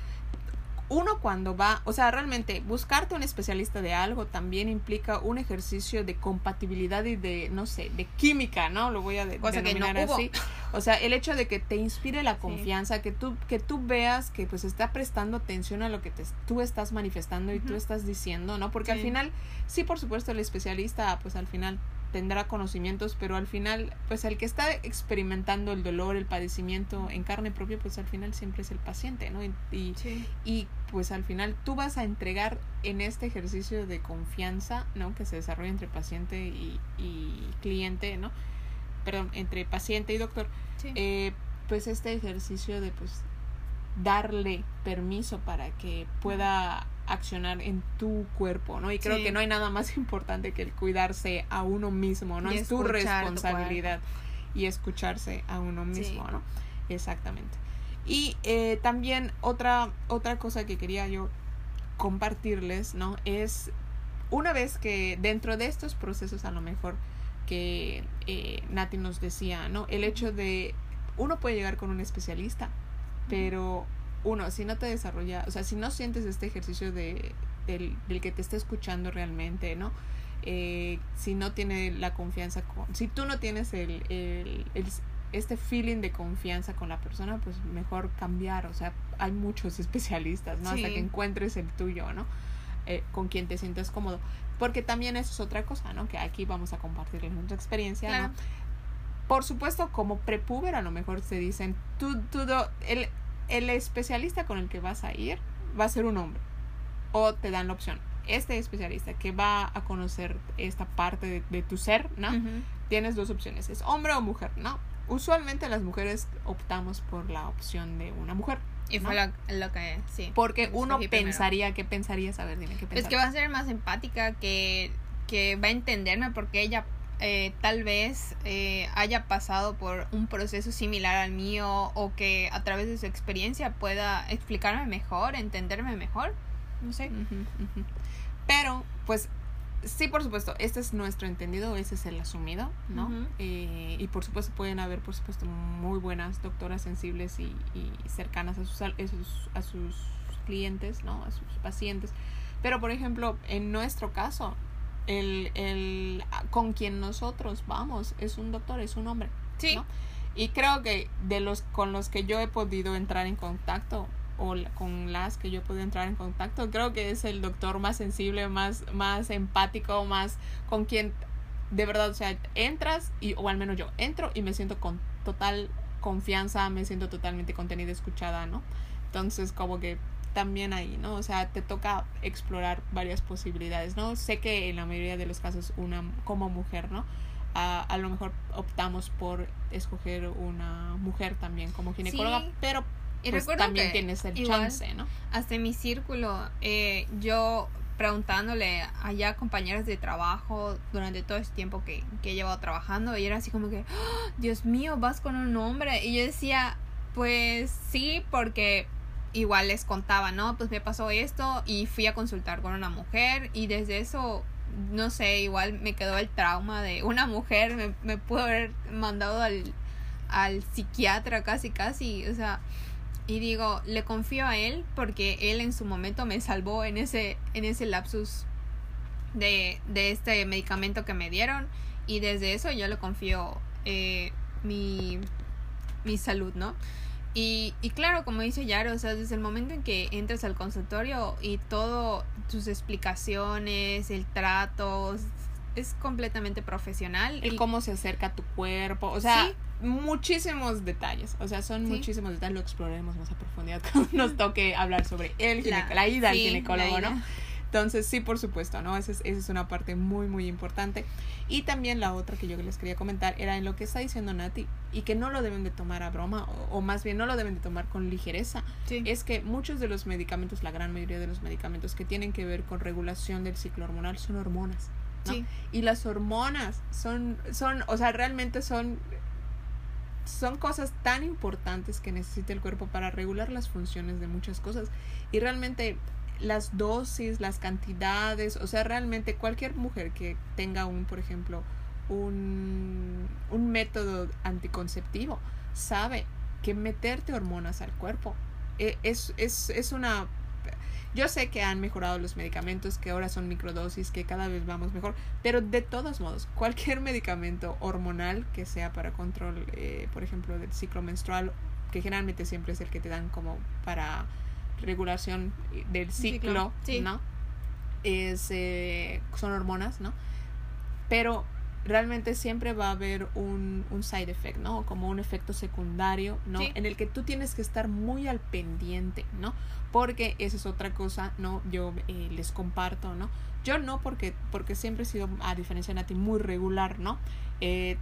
Speaker 1: uno cuando va, o sea, realmente buscarte un especialista de algo también implica un ejercicio de compatibilidad y de, no sé, de química, ¿no? Lo voy a de-
Speaker 2: Cosa que no hubo.
Speaker 1: así. O sea, el hecho de que te inspire la confianza, que tú que tú veas que pues está prestando atención a lo que te, tú estás manifestando y tú estás diciendo, ¿no? Porque al final, sí, por supuesto, el especialista, pues al final tendrá conocimientos, pero al final, pues el que está experimentando el dolor, el padecimiento en carne propia, pues al final siempre es el paciente, ¿no? Y, y,
Speaker 2: Sí.
Speaker 1: y, pues al final tú vas a entregar en este ejercicio de confianza, ¿no? Que se desarrolla entre paciente y, y cliente, ¿no? Perdón, entre paciente y doctor,
Speaker 2: Sí.
Speaker 1: eh, pues este ejercicio de pues darle permiso para que pueda accionar en tu cuerpo, ¿no? Y creo
Speaker 2: Sí.
Speaker 1: que no hay nada más importante que el cuidarse a uno mismo, ¿no?
Speaker 2: Y
Speaker 1: es tu responsabilidad. y escucharse a uno mismo, ¿no? Exactamente. Y eh, también otra, otra cosa que quería yo compartirles, ¿no? Es una vez que dentro de estos procesos a lo mejor que eh, Nati nos decía, ¿no? El hecho de uno puede llegar con un especialista, pero uno, si no te desarrolla, o sea, si no sientes este ejercicio de, del, del que te está escuchando realmente, ¿no? Eh, si no tiene la confianza con, si tú no tienes el, el, el, este feeling de confianza con la persona, pues mejor cambiar, o sea, hay muchos especialistas, ¿no? Hasta que encuentres el tuyo, ¿no? Eh, con quien te sientes cómodo. Porque también eso es otra cosa, ¿no? Que aquí vamos a compartir nuestra experiencia, ¿no? Por supuesto, como prepuber a lo mejor se dicen, tú, tú, el, el especialista con el que vas a ir va a ser un hombre. O te dan la opción. Este especialista que va a conocer esta parte de, de tu ser, ¿no? Tienes dos opciones, es hombre o mujer, ¿no? Usualmente las mujeres optamos por la opción de una mujer.
Speaker 2: Y fue lo, lo, que, sí.
Speaker 1: Porque uno pensaría, ¿qué pensarías? A ver, dime qué
Speaker 2: pensarías. Es que va a ser más empática, que, que va a entenderme porque ella eh, tal vez eh, haya pasado por un proceso similar al mío o que a través de su experiencia pueda explicarme mejor, entenderme mejor. No sé.
Speaker 1: Pero, pues, sí, por supuesto, este es nuestro entendido, ese es el asumido, ¿no? eh, y por supuesto pueden haber, por supuesto, muy buenas doctoras sensibles y, y cercanas a sus, a sus, a sus clientes, ¿no? A sus pacientes. Pero, por ejemplo, en nuestro caso, el, el con quien nosotros vamos es un doctor, es un hombre. Sí. ¿no? Y creo que de los con los que yo he podido entrar en contacto o con las que yo he podido entrar en contacto, creo que es el doctor más sensible, más, más empático, más con quien de verdad, o sea, entras y, o al menos yo entro y me siento con total confianza, me siento totalmente contenida, escuchada, ¿no? Entonces, como que también ahí, ¿no? O sea, te toca explorar varias posibilidades, ¿no? Sé que en la mayoría de los casos una como mujer, ¿no? A, a lo mejor optamos por escoger una mujer también como ginecóloga, sí. pero y pues también tienes el chance, ¿no?
Speaker 2: Hasta en mi círculo, eh, yo preguntándole allá a compañeras de trabajo durante todo este tiempo que, que he llevado trabajando, y era así como que, ¡Oh, Dios mío, vas con un hombre. Y yo decía, pues sí, porque igual les contaba, ¿no? Pues me pasó esto y fui a consultar con una mujer y desde eso, no sé, igual me quedó el trauma de una mujer, me, me pudo haber mandado al, al psiquiatra casi, casi, o sea, y digo, le confío a él porque él en su momento me salvó en ese, en ese lapsus de, de este medicamento que me dieron y desde eso yo le confío eh, mi, mi salud, ¿no? Y, y claro, como dice Yaro, o sea, desde el momento en que entras al consultorio y todo, tus explicaciones, el trato, es completamente profesional.
Speaker 1: El y cómo se acerca a tu cuerpo, o sea, ¿Sí? muchísimos detalles, o sea, son ¿Sí? muchísimos detalles, lo exploraremos más a profundidad cuando nos toque hablar sobre el la, la ida sí, al ginecólogo, ¿no? Entonces, sí, por supuesto, ¿no? Esa es, esa es una parte muy, muy importante. Y también la otra que yo les quería comentar era en lo que está diciendo Nati y que no lo deben de tomar a broma o, o más bien no lo deben de tomar con ligereza. Sí. Es que muchos de los medicamentos, la gran mayoría de los medicamentos que tienen que ver con regulación del ciclo hormonal son hormonas. ¿no? Sí. Y las hormonas son, son, o sea, realmente son son cosas tan importantes que necesita el cuerpo para regular las funciones de muchas cosas. Y realmente las dosis, las cantidades, o sea, realmente cualquier mujer que tenga un, por ejemplo, un, un método anticonceptivo, sabe que meterte hormonas al cuerpo e, es, es, es una yo sé que han mejorado los medicamentos, que ahora son microdosis, que cada vez vamos mejor, pero de todos modos, cualquier medicamento hormonal que sea para control, eh, por ejemplo, del ciclo menstrual, que generalmente siempre es el que te dan como para regulación del ciclo, sí. ¿no? Es, eh, son hormonas, ¿no? Pero realmente siempre va a haber un, un side effect, ¿no? Como un efecto secundario, ¿no? Sí. En el que tú tienes que estar muy al pendiente, ¿no? Porque esa es otra cosa, ¿no? Yo eh, les comparto, ¿no? Yo no porque, porque siempre he sido, a diferencia de Nati, muy regular, ¿no? Eh,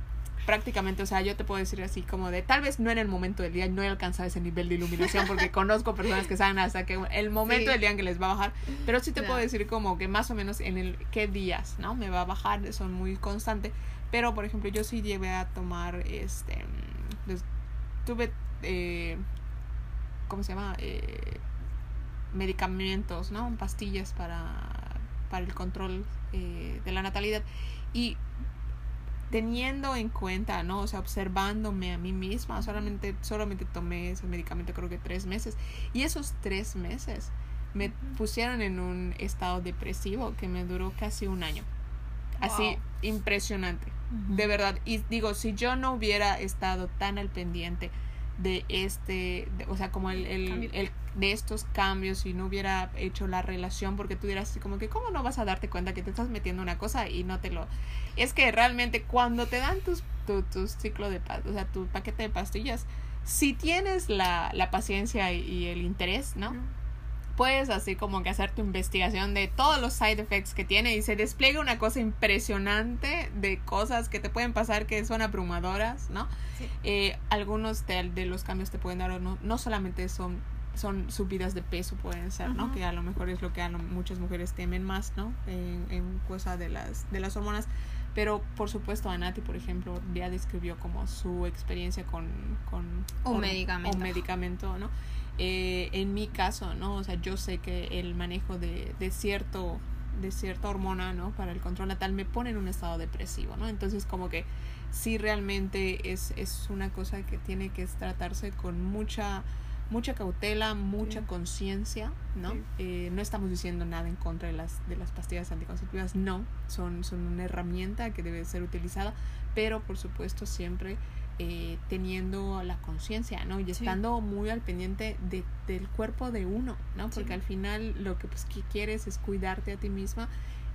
Speaker 1: prácticamente, o sea, yo te puedo decir así como de, tal vez no en el momento del día, no he alcanzado ese nivel de iluminación porque conozco personas que saben hasta que el momento sí. del día en que les va a bajar, pero sí te no. puedo decir como que más o menos en el qué días, ¿no? Me va a bajar, son muy constantes, Pero, por ejemplo, yo sí llevé a tomar, este, pues, tuve, eh, ¿cómo se llama? Eh, medicamentos, ¿no? Pastillas para, para el control eh, de la natalidad. Y teniendo en cuenta, ¿no? O sea, observándome a mí misma, solamente, solamente tomé ese medicamento creo que tres meses. Y esos tres meses me pusieron en un estado depresivo que me duró casi un año. Así, impresionante. De verdad. Y digo, si yo no hubiera estado tan al pendiente de este, o sea, como el, el, el, de estos cambios y no hubiera hecho la relación porque tú dirás así como que, ¿cómo no vas a darte cuenta que te estás metiendo una cosa y no te lo... Es que realmente cuando te dan tus, tu, tu ciclo de, o sea, tu paquete de pastillas, si tienes la, la paciencia y, el interés, ¿no? Puedes así como que hacer tu investigación de todos los side effects que tiene y se despliega una cosa impresionante de cosas que te pueden pasar que son abrumadoras, ¿no? Eh, algunos de, de, los cambios te pueden dar o no, no solamente son son subidas de peso pueden ser, ¿no? Que a lo mejor es lo que a muchas mujeres temen más, ¿no? En, en cosa de las, de las hormonas. Pero por supuesto Anati, por ejemplo, ya describió como su experiencia con, con
Speaker 2: un medicamento.
Speaker 1: Un medicamento, ¿no? Eh, en mi caso, ¿no? O sea, yo sé que el manejo de, de cierto de cierta hormona, ¿no? Para el control natal me pone en un estado depresivo, ¿no? Entonces como que sí realmente es, es una cosa que tiene que tratarse con mucha mucha cautela, mucha conciencia, ¿no? Eh, no estamos diciendo nada en contra de las, de las pastillas anticonceptivas, no, son, son una herramienta que debe ser utilizada, pero por supuesto siempre eh, teniendo la conciencia, ¿no? Y estando muy al pendiente de, del cuerpo de uno, ¿no? Porque al final lo que, pues, que quieres es cuidarte a ti misma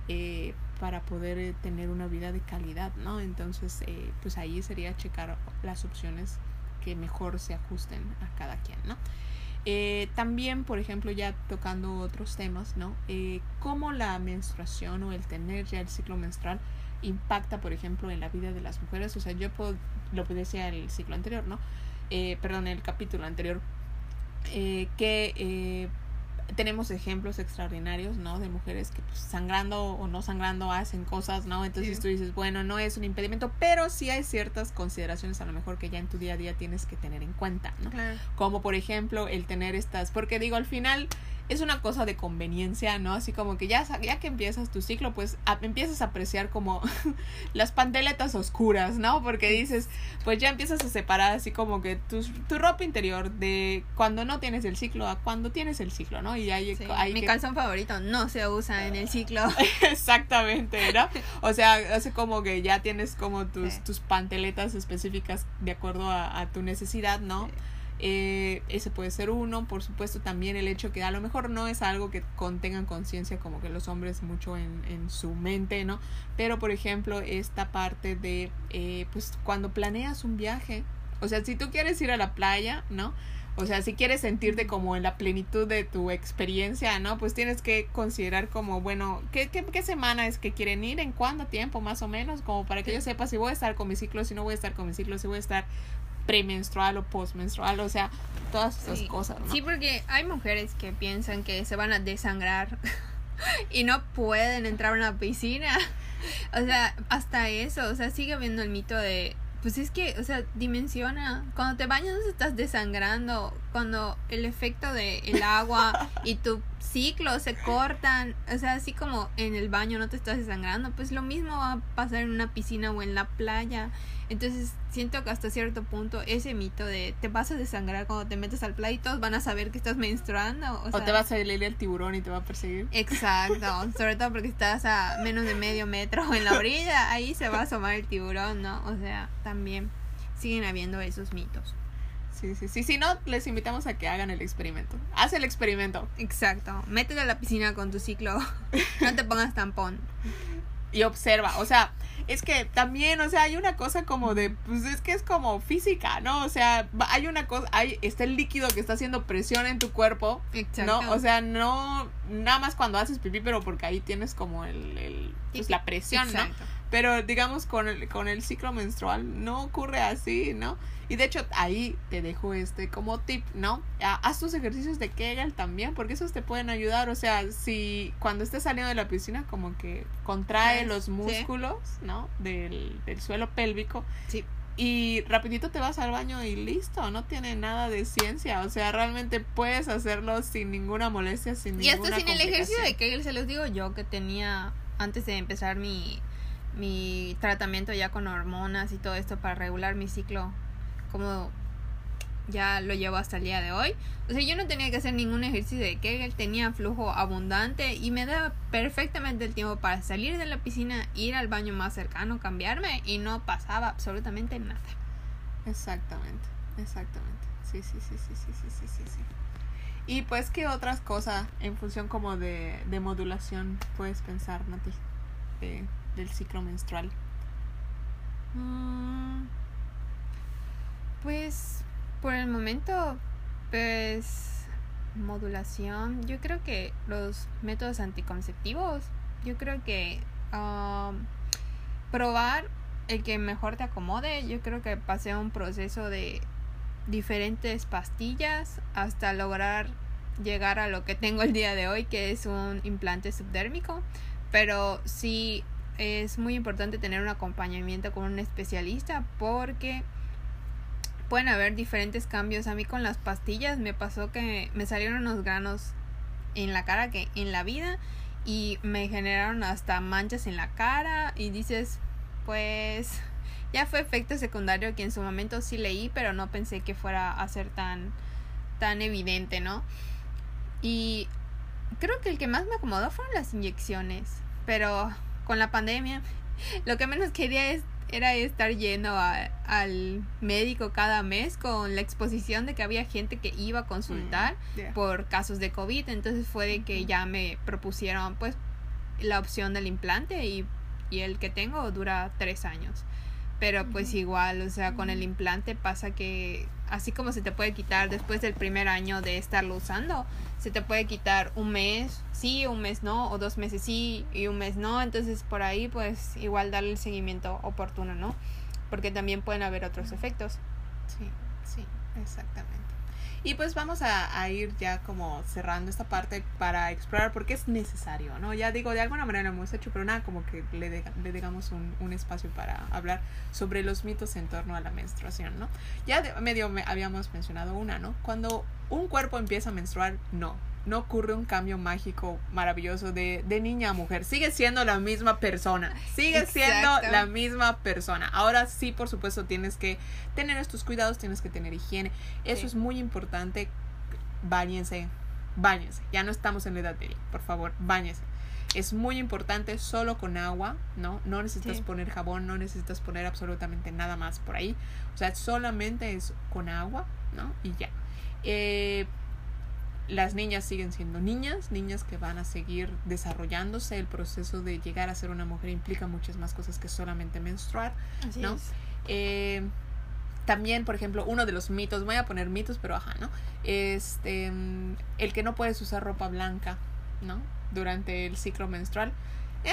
Speaker 1: eh, para poder tener una vida de calidad, ¿no? Entonces, pues ahí sería checar las opciones que mejor se ajusten a cada quien, ¿no? Eh, también, por ejemplo, ya tocando otros temas, ¿no? Eh, cómo la menstruación o el tener ya el ciclo menstrual impacta, por ejemplo, en la vida de las mujeres. O sea, yo puedo, lo que decía el ciclo anterior, ¿no? Eh, perdón, el capítulo anterior, eh, que eh, tenemos ejemplos extraordinarios, ¿no? De mujeres que pues, sangrando o no sangrando hacen cosas, ¿no? Entonces tú dices, bueno, no es un impedimento, pero sí hay ciertas consideraciones a lo mejor que ya en tu día a día tienes que tener en cuenta, ¿no? Como por ejemplo el tener estas, porque digo, al final es una cosa de conveniencia, ¿no? Así como que ya, ya que empiezas tu ciclo, pues empiezas a apreciar como las panteletas oscuras, ¿no? Porque dices, pues ya empiezas a separar así como que tu, tu ropa interior de cuando no tienes el ciclo a cuando tienes el ciclo, ¿no? Y hay, hay
Speaker 2: Mi calzón favorito no se usa en el ciclo.
Speaker 1: Exactamente, ¿no? O sea, hace como que ya tienes como tus, tus panteletas específicas de acuerdo a, a tu necesidad, ¿no? Eh, ese puede ser uno, por supuesto también el hecho que a lo mejor no es algo que contengan conciencia como que los hombres mucho en, en, su mente, ¿no? Pero por ejemplo esta parte de, eh, pues cuando planeas un viaje, o sea, si tú quieres ir a la playa, ¿no? O sea, si quieres sentirte como en la plenitud de tu experiencia, ¿no? Pues tienes que considerar como, bueno, ¿qué, qué, qué semana es que quieren ir? ¿En cuánto tiempo más o menos? Como para que yo sepa si voy a estar con mi ciclo, si no voy a estar con mi ciclo, si voy a estar premenstrual o postmenstrual, o sea, todas esas cosas.
Speaker 2: Sí, porque hay mujeres que piensan que se van a desangrar y no pueden entrar a una piscina. O sea, hasta eso, o sea, sigue viendo el mito de pues es que, o sea, dimensiona. Cuando te bañas estás desangrando. Cuando el efecto de el agua y tu ciclo se cortan. O sea, así como en el baño no te estás desangrando. Pues lo mismo va a pasar en una piscina o en la playa. Entonces siento que hasta cierto punto ese mito de te vas a desangrar cuando te metes al play y todos van a saber que estás menstruando.
Speaker 1: O, te vas a leer el tiburón y te va a perseguir.
Speaker 2: Exacto, sobre todo porque estás a menos de medio metro en la orilla, ahí se va a asomar el tiburón, ¿no? O sea, también siguen habiendo esos mitos.
Speaker 1: Sí, sí, sí. Si no, les invitamos a que hagan el experimento. Haz el experimento.
Speaker 2: Exacto. Métete a la piscina con tu ciclo. no te pongas tampón.
Speaker 1: Y observa. O sea, es que también, o sea, hay una cosa como de, pues es que es como física, ¿no? O sea, hay una cosa, hay, está el líquido que está haciendo presión en tu cuerpo, Exacto. ¿no? O sea, no, nada más cuando haces pipí, pero porque ahí tienes como el, el pues, la presión, ¿no? Pero digamos con el, con el ciclo menstrual no ocurre así, ¿no? Y de hecho ahí te dejo este como tip, ¿no? Haz tus ejercicios de Kegel también, porque esos te pueden ayudar. O sea, si cuando estés saliendo de la piscina como que contrae los músculos, ¿no? Del, del suelo pélvico.
Speaker 2: Sí
Speaker 1: y rapidito te vas al baño y listo, no tiene nada de ciencia, o sea, realmente puedes hacerlo sin ninguna molestia, sin
Speaker 2: y hasta sin el ejercicio de Kegel, se los digo yo que tenía antes de empezar mi, mi tratamiento ya con hormonas y todo esto para regular mi ciclo, como ya lo llevo hasta el día de hoy. O sea, yo no tenía que hacer ningún ejercicio de Kegel, tenía flujo abundante y me daba perfectamente el tiempo para salir de la piscina, ir al baño más cercano, cambiarme y no pasaba absolutamente nada.
Speaker 1: Exactamente, exactamente. Sí, sí, sí, sí, sí, sí, sí, sí. sí. Y pues, ¿qué otras cosas en función como de, de modulación puedes pensar, Nati, del ciclo menstrual?
Speaker 2: Mm, pues por el momento, pues modulación, yo creo que los métodos anticonceptivos, yo creo que um, probar el que mejor te acomode, yo creo que pasé un proceso de diferentes pastillas hasta lograr llegar a lo que tengo el día de hoy, que es un implante subdérmico, pero sí es muy importante tener un acompañamiento con un especialista porque pueden haber diferentes cambios. A mí con las pastillas me pasó que me salieron unos granos en la cara que en la vida y me generaron hasta manchas en la cara y dices, pues ya fue efecto secundario que en su momento sí leí, pero no pensé que fuera a ser tan tan evidente, ¿no? Y creo que el que más me acomodó fueron las inyecciones, pero con la pandemia lo que menos quería es era estar yendo al médico cada mes con la exposición de que había gente que iba a consultar mm, por casos de COVID. Entonces fue de que ya me propusieron pues la opción del implante y, y el que tengo dura tres años. Pero pues igual, o sea, con el implante pasa que así como se te puede quitar después del primer año de estarlo usando, se te puede quitar un mes sí, un mes no, o dos meses sí y un mes no. Entonces por ahí pues igual darle el seguimiento oportuno, ¿no? Porque también pueden haber otros efectos.
Speaker 1: Sí, sí, exactamente. Y pues vamos a, ir ya como cerrando esta parte para explorar porque es necesario, ¿no? Ya digo, de alguna manera hemos hecho, pero nada, como que le, le digamos un, un, espacio para hablar sobre los mitos en torno a la menstruación, ¿no? Ya de, medio me, habíamos mencionado una, ¿no? Cuando un cuerpo empieza a menstruar, no, no ocurre un cambio mágico maravilloso de, de niña a mujer. Sigue siendo la misma persona. Sigue siendo la misma persona. Ahora sí, por supuesto, tienes que tener estos cuidados, tienes que tener higiene. Eso es muy importante. Báñense, báñense. Ya no estamos en la edad de por favor, báñense. Es muy importante solo con agua, ¿no? No necesitas poner jabón, no necesitas poner absolutamente nada más por ahí. O sea, solamente es con agua, ¿no? Y ya. Eh, las niñas siguen siendo niñas, niñas que van a seguir desarrollándose. El proceso de llegar a ser una mujer implica muchas más cosas que solamente menstruar, ¿no? Eh, también, por ejemplo, uno de los mitos, voy a poner mitos, pero ajá, ¿no? Este, el que no puedes usar ropa blanca, ¿no? Durante el ciclo menstrual. Eh,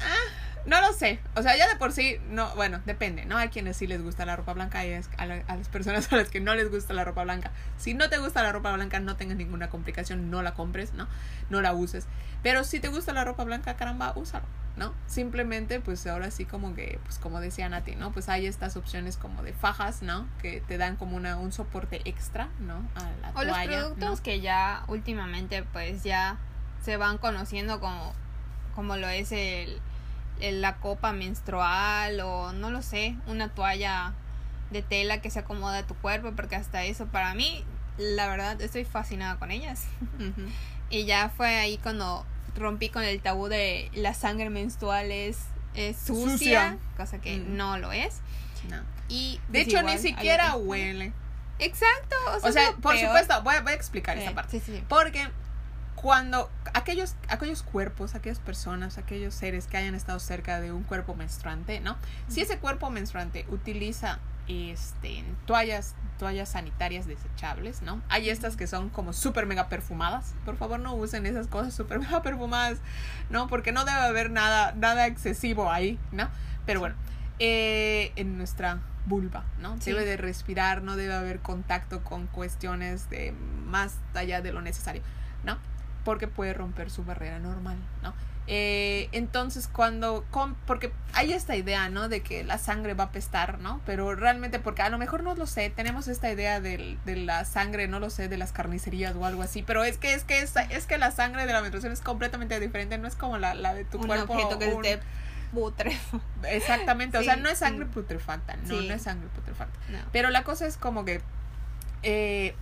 Speaker 1: ah, no lo sé. O sea, ya de por sí, no, bueno, depende, ¿no? Hay quienes sí les gusta la ropa blanca y a, a, las personas a las que no les gusta la ropa blanca. Si no te gusta la ropa blanca, no tengas ninguna complicación, no la compres, ¿no? No la uses. Pero si te gusta la ropa blanca, caramba, úsalo, ¿no? Simplemente, pues ahora sí como que, pues como decía Nati, ¿no? Pues hay estas opciones como de fajas, ¿no? Que te dan como una, un soporte extra, ¿no? A la
Speaker 2: o los productos que ya últimamente, pues ya se van conociendo como, como lo es el la copa menstrual o no lo sé, una toalla de tela que se acomoda a tu cuerpo, porque hasta eso para mí, la verdad, estoy fascinada con ellas. y ya fue ahí cuando rompí con el tabú de la sangre menstrual es, sucia, cosa que no lo es.
Speaker 1: Y de hecho ni siquiera huele.
Speaker 2: Exacto.
Speaker 1: O sea, por supuesto, voy a, voy a explicar esa parte. Porque cuando aquellos, aquellos cuerpos, aquellas personas, aquellos seres que hayan estado cerca de un cuerpo menstruante, ¿no? Si ese cuerpo menstruante utiliza este, toallas toallas sanitarias desechables, ¿no? Hay estas que son como súper mega perfumadas. Por favor, no usen esas cosas súper mega perfumadas, ¿no? Porque no debe haber nada, nada excesivo ahí, ¿no? Pero bueno, eh, en nuestra vulva, ¿no? Debe de respirar, no debe haber contacto con cuestiones de más allá de lo necesario, ¿no? Porque puede romper su barrera normal, ¿no? Eh, entonces, cuando. porque hay esta idea, ¿no? De que la sangre va a apestar, ¿no? Pero realmente, porque a lo mejor no lo sé, tenemos esta idea de, de la sangre, no lo sé, de las carnicerías o algo así. Pero es que es que es, es que la sangre de la menstruación es completamente diferente, no es como la, la de tu
Speaker 2: un
Speaker 1: cuerpo.
Speaker 2: Objeto que un, putrefacta.
Speaker 1: Exactamente, o sea, no es sangre putrefacta, no, no es sangre putrefacta. Pero la cosa es como que. Eh,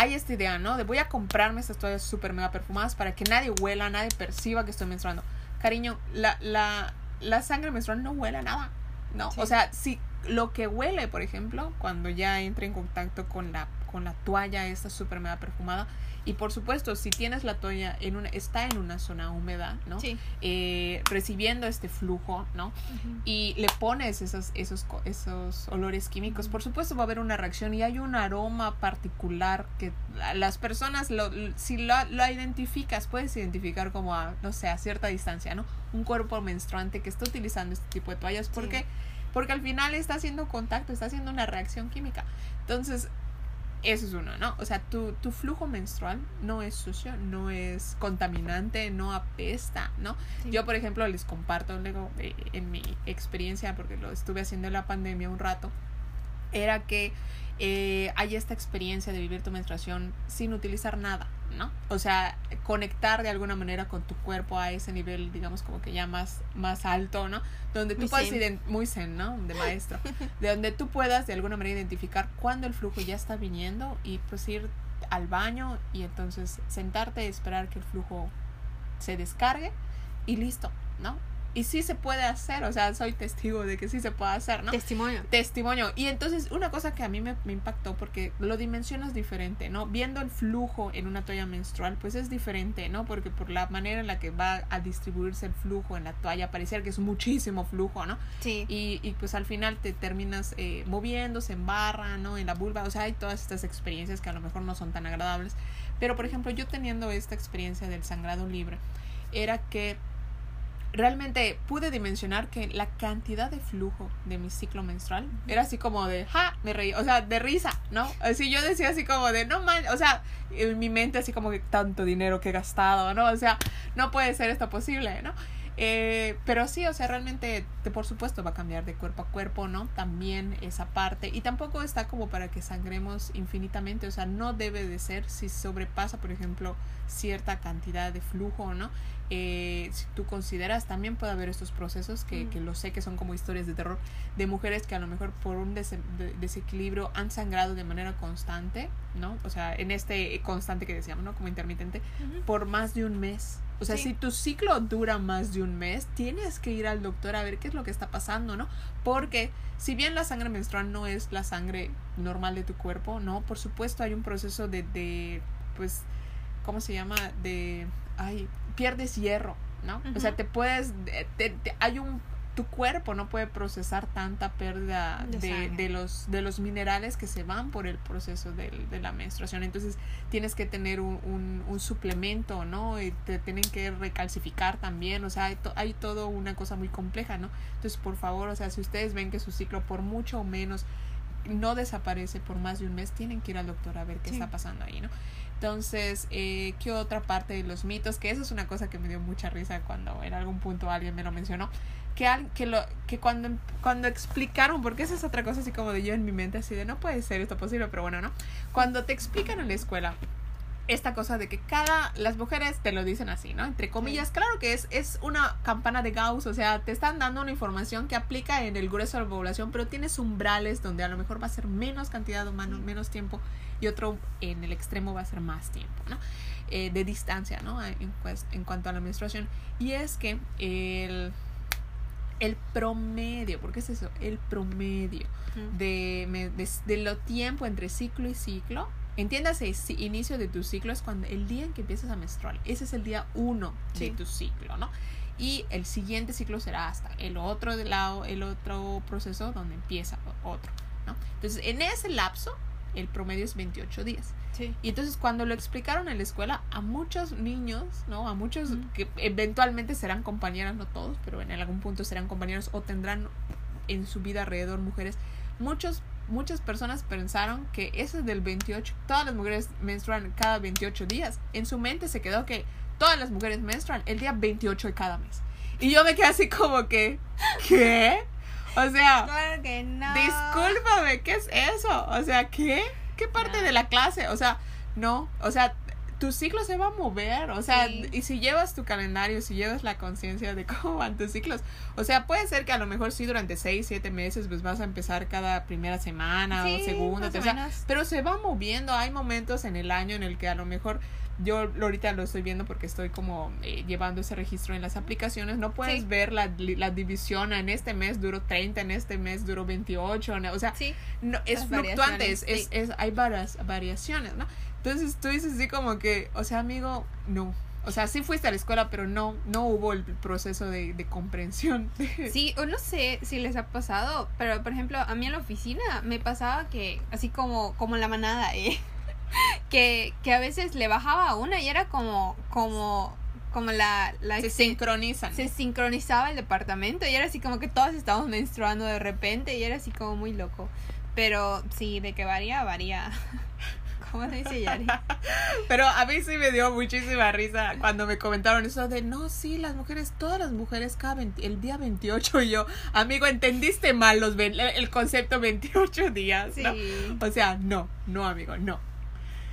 Speaker 1: hay esta idea, ¿no? De voy a comprarme estas toallas súper mega perfumadas para que nadie huela, nadie perciba que estoy menstruando. Cariño, la, la, la sangre menstrual no huele a nada. No, o sea, si lo que huele, por ejemplo, cuando ya entra en contacto con la, con la toalla esta súper mega perfumada, y por supuesto, si tienes la toalla en una, está en una zona húmeda, ¿no? Eh, recibiendo este flujo, ¿no? Y le pones esos, esos, esos olores químicos, por supuesto va a haber una reacción y hay un aroma particular que las personas, lo, si lo, lo identificas, puedes identificar como a, no sé, a cierta distancia, ¿no? Un cuerpo menstruante que está utilizando este tipo de toallas. ¿Por qué? Porque al final está haciendo contacto, está haciendo una reacción química. Entonces, eso es uno, ¿no? O sea, tu, tu flujo menstrual no es sucio, no es contaminante, no apesta, ¿no? Yo, por ejemplo, les comparto luego eh, en mi experiencia, porque lo estuve haciendo en la pandemia un rato, era que eh, hay esta experiencia de vivir tu menstruación sin utilizar nada, ¿no? O sea, conectar de alguna manera con tu cuerpo a ese nivel, digamos, como que ya más, más alto, ¿no? Donde tú muy puedas, muy zen, ¿no? De maestro, de donde tú puedas de alguna manera identificar cuándo el flujo ya está viniendo y pues ir al baño y entonces sentarte y esperar que el flujo se descargue y listo, ¿no? Y sí se puede hacer, o sea, soy testigo de que sí se puede hacer, ¿no?
Speaker 2: Testimonio.
Speaker 1: Testimonio. Y entonces, una cosa que a mí me, impactó, porque lo dimensionas diferente, ¿no? Viendo el flujo en una toalla menstrual, pues es diferente, ¿no? Porque por la manera en la que va a distribuirse el flujo en la toalla, parecía que es muchísimo flujo, ¿no?
Speaker 2: Sí.
Speaker 1: Y, y pues al final te terminas eh, moviéndose en barra, ¿no? En la vulva, o sea, hay todas estas experiencias que a lo mejor no son tan agradables. Pero, por ejemplo, yo teniendo esta experiencia del sangrado libre, era que realmente pude dimensionar que la cantidad de flujo de mi ciclo menstrual era así como de, ja, me reí, o sea, de risa, ¿no? Así yo decía así como de, no mal, o sea, en mi mente así como que tanto dinero que he gastado, ¿no? O sea, no puede ser esto posible, ¿no? Eh, pero sí, o sea, realmente, por supuesto, va a cambiar de cuerpo a cuerpo, ¿no? También esa parte. Y tampoco está como para que sangremos infinitamente, o sea, no debe de ser si sobrepasa, por ejemplo, cierta cantidad de flujo, ¿no? Eh, si tú consideras, también puede haber estos procesos que, que, lo sé que son como historias de terror de mujeres que a lo mejor por un desequilibrio han sangrado de manera constante, ¿no? O sea, en este constante que decíamos, ¿no? Como intermitente, por más de un mes. O sea, si tu ciclo dura más de un mes, tienes que ir al doctor a ver qué es lo que está pasando, ¿no? Porque si bien la sangre menstrual no es la sangre normal de tu cuerpo, ¿no? Por supuesto hay un proceso de, de pues, ¿cómo se llama? De, ay, pierdes hierro, ¿no? O sea, te puedes, te, hay un, tu cuerpo no puede procesar tanta pérdida de, de, los, de los minerales que se van por el proceso de, de la menstruación. Entonces tienes que tener un, un, un, suplemento, ¿no? Y te tienen que recalcificar también, o sea, hay, hay todo una cosa muy compleja, ¿no? Entonces, por favor, o sea, si ustedes ven que su ciclo por mucho o menos no desaparece por más de un mes, tienen que ir al doctor a ver qué está pasando ahí, ¿no? Entonces, eh, ¿qué otra parte de los mitos? Que eso es una cosa que me dio mucha risa cuando en algún punto alguien me lo mencionó. Que, al, que, lo, que cuando, cuando explicaron, porque esa es otra cosa así como de yo en mi mente, así de no puede ser esto posible, pero bueno, ¿no? Cuando te explican en la escuela esta cosa de que cada las mujeres te lo dicen así, ¿no? Entre comillas, claro que es es una campana de Gauss, o sea, te están dando una información que aplica en el grueso de la población, pero tienes umbrales donde a lo mejor va a ser menos cantidad de humano, menos tiempo y otro en el extremo va a ser más tiempo, ¿no? Eh, de distancia, ¿no? En, en, cuanto a la menstruación. Y es que el, el promedio, ¿por qué es eso? El promedio de, de, de lo tiempo entre ciclo y ciclo Entiéndase, inicio de tu ciclo es cuando el día en que empiezas a menstruar. Ese es el día uno de tu ciclo, ¿no? Y el siguiente ciclo será hasta el otro lado, el otro proceso donde empieza otro, ¿no? Entonces, en ese lapso el promedio es 28 días.
Speaker 2: Sí.
Speaker 1: Y entonces cuando lo explicaron en la escuela, a muchos niños, ¿no? A muchos que eventualmente serán compañeras, no todos, pero en algún punto serán compañeros o tendrán en su vida alrededor mujeres, muchos muchas personas pensaron que ese del 28, todas las mujeres menstruan cada 28 días. En su mente se quedó que todas las mujeres menstruan el día 28 de cada mes. Y yo me quedé así como que, ¿qué? O sea,
Speaker 2: Claro que no.
Speaker 1: discúlpame, ¿qué es eso? O sea, ¿qué? ¿Qué parte
Speaker 2: No.
Speaker 1: de la clase? O sea, no, o sea, tu ciclo se va a mover, o sea,
Speaker 2: Sí.
Speaker 1: y si llevas tu calendario, si llevas la conciencia de cómo van tus ciclos, o sea, puede ser que a lo mejor sí durante seis, siete meses, pues vas a empezar cada primera semana
Speaker 2: Sí,
Speaker 1: o segunda,
Speaker 2: o
Speaker 1: tercera, pero se va moviendo, hay momentos en el año en el que a lo mejor yo ahorita lo estoy viendo porque estoy como eh, llevando ese registro en las aplicaciones, no puedes
Speaker 2: Sí.
Speaker 1: ver la, la división, en este mes duró 30, en este mes duró 28, ¿no? o sea,
Speaker 2: Sí.
Speaker 1: no, es
Speaker 2: Las
Speaker 1: fluctuante, es, es, es- hay varias variaciones, ¿no? Entonces tú dices así como que, o sea, amigo, no. O sea, sí fuiste a la escuela, pero no, no hubo el proceso de, de comprensión.
Speaker 2: Sí, o no sé si les ha pasado, pero por ejemplo, a mí en la oficina me pasaba que, así como, como la manada, ¿eh? que, que a veces le bajaba a una y era como, como, como la, la
Speaker 1: Se sincronizan.
Speaker 2: se sincronizaba el departamento y era así como que todos estábamos menstruando de repente y era así como muy loco. Pero sí, de que varía, varía. ¿Cómo se dice Yari?
Speaker 1: Pero a mí sí me dio muchísima risa cuando me comentaron eso de, no, sí, las mujeres, todas las mujeres cada 20 el día 28 y yo, amigo, entendiste mal los, el concepto 28 días,
Speaker 2: Sí.
Speaker 1: ¿no? O sea, no, no, amigo, no.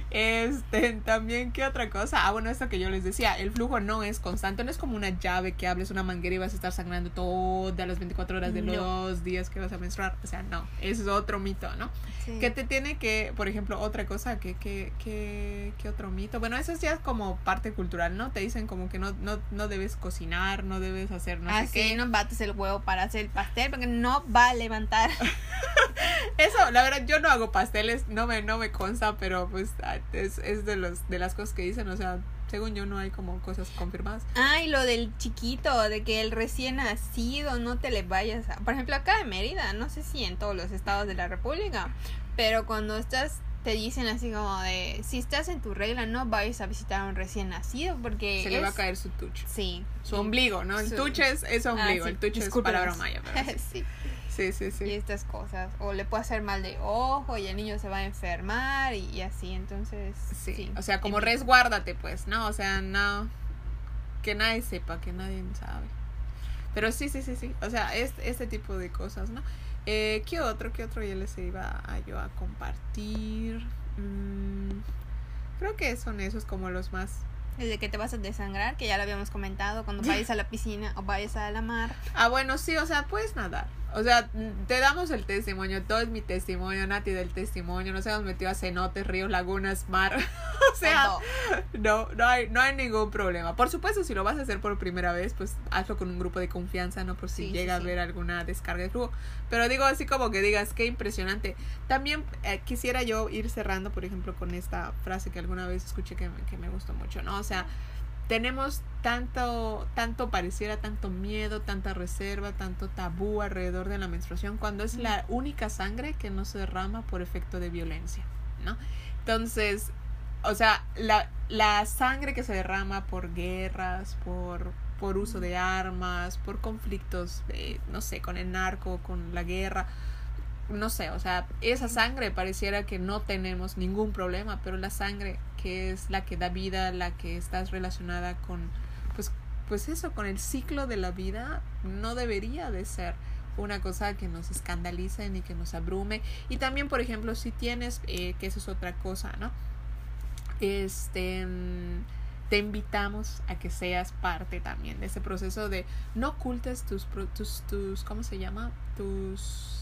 Speaker 1: Este, también, ¿qué otra cosa? Ah, bueno, esto que yo les decía, el flujo no es constante, no es como una llave que hables una manguera y vas a estar sangrando todas las 24 horas de
Speaker 2: No.
Speaker 1: los días que vas a menstruar. O sea, no, eso es otro mito, ¿no?
Speaker 2: Sí.
Speaker 1: Que te tiene que, por ejemplo, otra cosa, que, que, que, que otro mito. Bueno, eso es ya como parte cultural, ¿no? Te dicen como que no, no, no debes cocinar, no debes hacer no
Speaker 2: ah,
Speaker 1: sé qué.
Speaker 2: no bates el huevo para hacer el pastel porque no va a levantar.
Speaker 1: Eso, la verdad, yo no hago pasteles, no me, no me consta, pero pues ah, es, es de los, de las cosas que dicen, o sea, según yo no hay como cosas confirmadas.
Speaker 2: Ah, y lo del chiquito, de que el recién nacido no te le vayas a... Por ejemplo, acá en Mérida, no sé si en todos los estados de la República, pero cuando estás, te dicen así como de, si estás en tu regla, no vayas a visitar a un recién nacido porque...
Speaker 1: Se le va a caer su tuche.
Speaker 2: Sí.
Speaker 1: Su ombligo, ¿no? El
Speaker 2: Su-
Speaker 1: tuche es, es ombligo,
Speaker 2: Ah, sí,
Speaker 1: el tuche es palabra maya. pero sí.
Speaker 2: sí.
Speaker 1: Sí, sí,
Speaker 2: Y
Speaker 1: sí.
Speaker 2: estas cosas. O le puede hacer mal de ojo y el niño se va a enfermar y, y así, entonces...
Speaker 1: Sí,
Speaker 2: Sí,
Speaker 1: o sea, como
Speaker 2: típico.
Speaker 1: resguárdate, pues, ¿no? O sea, no. Que nadie sepa, que nadie sabe. Pero sí, sí, sí, sí. O sea, es, este tipo de cosas, ¿no? Eh, ¿Qué otro? ¿Qué otro ya les iba a yo a compartir? Mm, creo que son esos como los más.
Speaker 2: Desde que te vas a desangrar, que ya lo habíamos comentado, cuando vayas a la piscina o vayas a la mar.
Speaker 1: Ah, bueno, sí, o sea, puedes nadar. O sea, te damos el testimonio, todo es mi testimonio, Nati del testimonio, nos hemos metido a cenotes, ríos, lagunas, mar. o sea. No, no hay, no hay ningún problema. Por supuesto, si lo vas a hacer por primera vez, pues hazlo con un grupo de confianza, ¿no? Por si
Speaker 2: Sí, sí,
Speaker 1: llega a
Speaker 2: sí.
Speaker 1: haber alguna descarga de flujo. Pero digo así como que digas, qué impresionante. También eh, quisiera yo ir cerrando, por ejemplo, con esta frase que alguna vez escuché que, que me gustó mucho, ¿no? O sea, tenemos tanto, tanto pareciera, tanto miedo, tanta reserva, tanto tabú alrededor de la menstruación, cuando es la única sangre que no se derrama por efecto de violencia, ¿no? Entonces, o sea, la, la sangre que se derrama por guerras, por, por uso de armas, por conflictos, eh, no sé, con el narco, con la guerra, no sé, o sea, esa sangre pareciera que no tenemos ningún problema, pero la sangre es la que da vida, la que está relacionada con, pues, pues eso, con el ciclo de la vida, no debería de ser una cosa que nos escandalice ni que nos abrume. Y también, por ejemplo, si tienes, eh, que eso es otra cosa, ¿no? Este, mm, te invitamos a que seas parte también de ese proceso de no ocultes tus, tus, tus ¿cómo se llama? Tus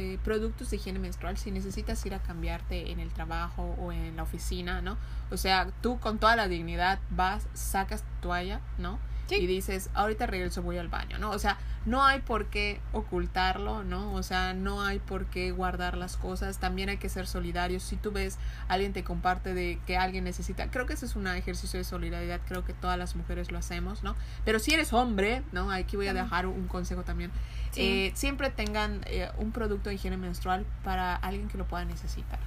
Speaker 1: eh, productos de higiene menstrual si necesitas ir a cambiarte en el trabajo o en la oficina, ¿no? O sea, tú con toda la dignidad vas, sacas tu toalla, ¿no?
Speaker 2: Sí.
Speaker 1: Y dices, ahorita regreso, voy al baño, ¿no? O sea, no hay por qué ocultarlo, ¿no? O sea, no hay por qué guardar las cosas. También hay que ser solidarios. Si tú ves, alguien te comparte de que alguien necesita, creo que ese es un ejercicio de solidaridad, creo que todas las mujeres lo hacemos, ¿no? Pero si eres hombre, ¿no? Aquí voy a dejar un consejo también.
Speaker 2: Sí.
Speaker 1: Eh, siempre tengan eh, un producto de higiene menstrual para alguien que lo pueda necesitar.